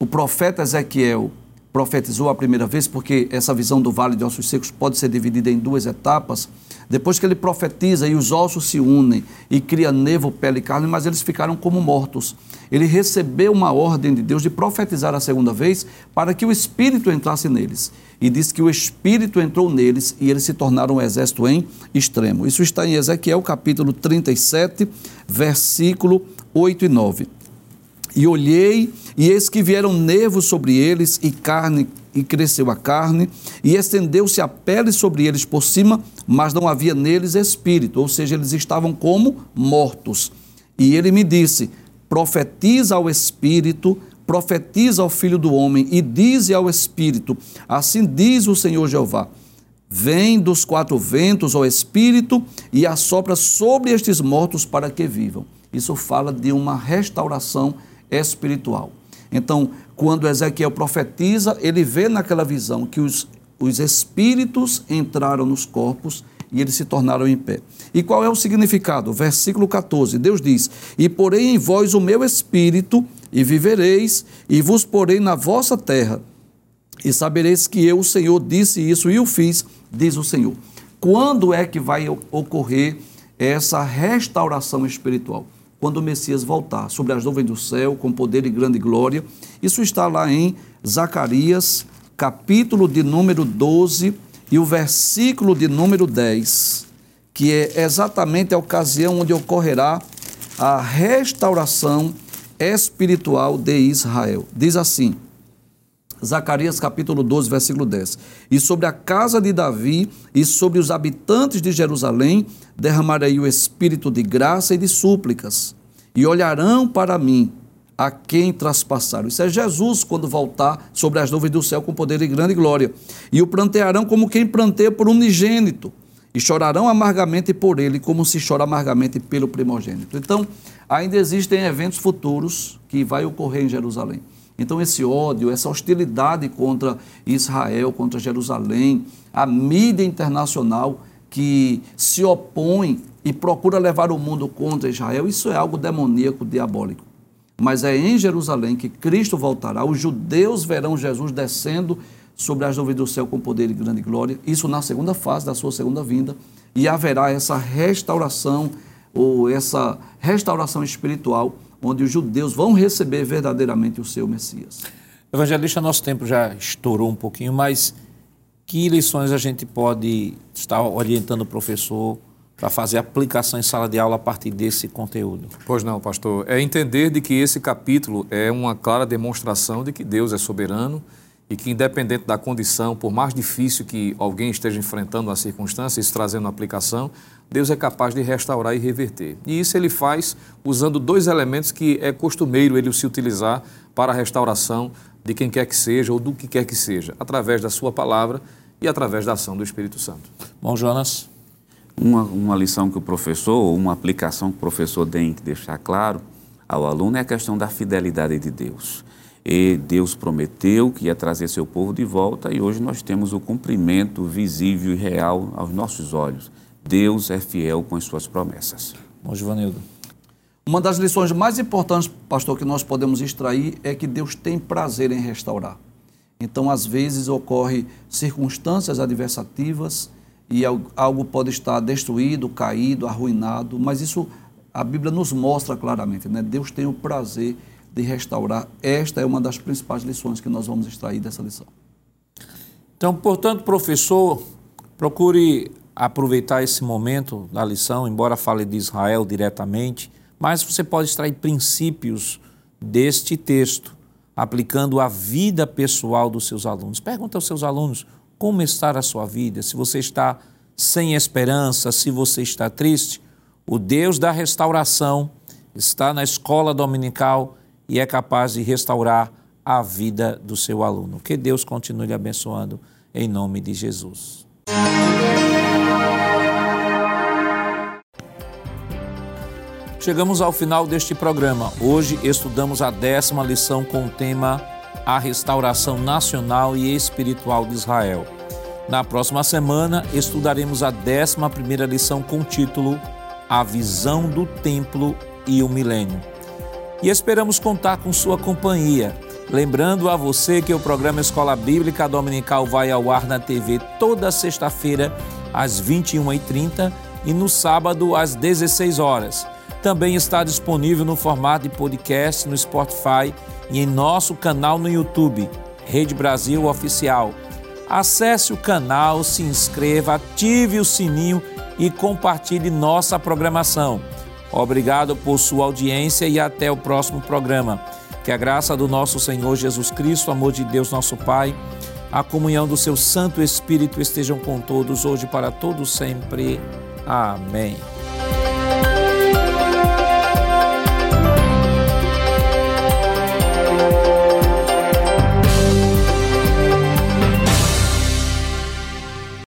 o profeta Ezequiel profetizou a primeira vez, porque essa visão do vale de ossos secos pode ser dividida em duas etapas. Depois que ele profetiza e os ossos se unem e cria nevo, pele e carne, mas eles ficaram como mortos. Ele recebeu uma ordem de Deus de profetizar a segunda vez para que o Espírito entrasse neles. E diz que o Espírito entrou neles e eles se tornaram um exército em extremo. Isso está em Ezequiel capítulo 37, versículo 8 e 9. E olhei, e eis que vieram nervos sobre eles, e carne, e cresceu a carne, e estendeu-se a pele sobre eles por cima, mas não havia neles espírito, ou seja, eles estavam como mortos. E ele me disse: profetiza ao espírito, profetiza ao filho do homem, e dize ao espírito: assim diz o Senhor Jeová. Vem dos quatro ventos, ó Espírito, e assopra sobre estes mortos para que vivam. Isso fala de uma restauração espiritual. Então, quando Ezequiel profetiza, ele vê naquela visão que os, os espíritos entraram nos corpos e eles se tornaram em pé. E qual é o significado? Versículo 14: Deus diz: E porei em vós o meu espírito, e vivereis, e vos porei na vossa terra, e sabereis que eu, o Senhor, disse isso e o fiz, diz o Senhor. Quando é que vai ocorrer essa restauração espiritual? Quando o Messias voltar sobre as nuvens do céu com poder e grande glória. Isso está lá em Zacarias, capítulo de número 12 e o versículo de número 10, que é exatamente a ocasião onde ocorrerá a restauração espiritual de Israel. Diz assim: Zacarias capítulo 12, versículo 10. E sobre a casa de Davi e sobre os habitantes de Jerusalém derramarei o espírito de graça e de súplicas, e olharão para mim a quem traspassaram. Isso é Jesus quando voltar sobre as nuvens do céu com poder e grande glória. E o plantearão como quem planteia por unigênito, e chorarão amargamente por ele, como se chora amargamente pelo primogênito. Então, ainda existem eventos futuros que vai ocorrer em Jerusalém. Então, esse ódio, essa hostilidade contra Israel, contra Jerusalém, a mídia internacional que se opõe e procura levar o mundo contra Israel, isso é algo demoníaco, diabólico. Mas é em Jerusalém que Cristo voltará. Os judeus verão Jesus descendo sobre as nuvens do céu com poder e grande glória. Isso na segunda fase da sua segunda vinda. E haverá essa restauração, ou essa restauração espiritual onde os judeus vão receber verdadeiramente o seu Messias. Evangelista, nosso tempo já estourou um pouquinho, mas que lições a gente pode estar orientando o professor para fazer aplicação em sala de aula a partir desse conteúdo? Pois não, pastor. É entender de que esse capítulo é uma clara demonstração de que Deus é soberano e que, independente da condição, por mais difícil que alguém esteja enfrentando uma circunstância, isso trazendo uma aplicação, Deus é capaz de restaurar e reverter. E isso ele faz usando dois elementos que é costumeiro ele se utilizar para a restauração de quem quer que seja ou do que quer que seja, através da sua palavra e através da ação do Espírito Santo. Bom, Jonas. Uma, uma lição que o professor, ou uma aplicação que o professor tem que deixar claro ao aluno é a questão da fidelidade de Deus. E Deus prometeu que ia trazer seu povo de volta e hoje nós temos o cumprimento visível e real aos nossos olhos. Deus é fiel com as suas promessas. Bom, Givanildo. Uma das lições mais importantes, pastor, que nós podemos extrair é que Deus tem prazer em restaurar. Então, às vezes, ocorre circunstâncias adversativas e algo pode estar destruído, caído, arruinado, mas isso a Bíblia nos mostra claramente, né? Deus tem o prazer de restaurar. Esta é uma das principais lições que nós vamos extrair dessa lição. Então, portanto, professor, procure aproveitar esse momento da lição, embora fale de Israel diretamente, mas você pode extrair princípios deste texto, aplicando a vida pessoal dos seus alunos. Pergunta aos seus alunos como está a sua vida, se você está sem esperança, se você está triste. O Deus da restauração está na escola dominical e é capaz de restaurar a vida do seu aluno. Que Deus continue lhe abençoando em nome de Jesus. Chegamos ao final deste programa. Hoje estudamos a décima lição com o tema A Restauração Nacional e Espiritual de Israel. Na próxima semana estudaremos a décima primeira lição com o título A Visão do Templo e o Milênio. E esperamos contar com sua companhia Lembrando a você que o programa Escola Bíblica Dominical vai ao ar na TV toda sexta-feira, às 21h30 e no sábado, às 16 horas. Também está disponível no formato de podcast no Spotify e em nosso canal no YouTube, Rede Brasil Oficial. Acesse o canal, se inscreva, ative o sininho e compartilhe nossa programação. Obrigado por sua audiência e até o próximo programa. Que a graça do nosso Senhor Jesus Cristo, amor de Deus, nosso Pai, a comunhão do seu Santo Espírito estejam com todos hoje para todos sempre. Amém.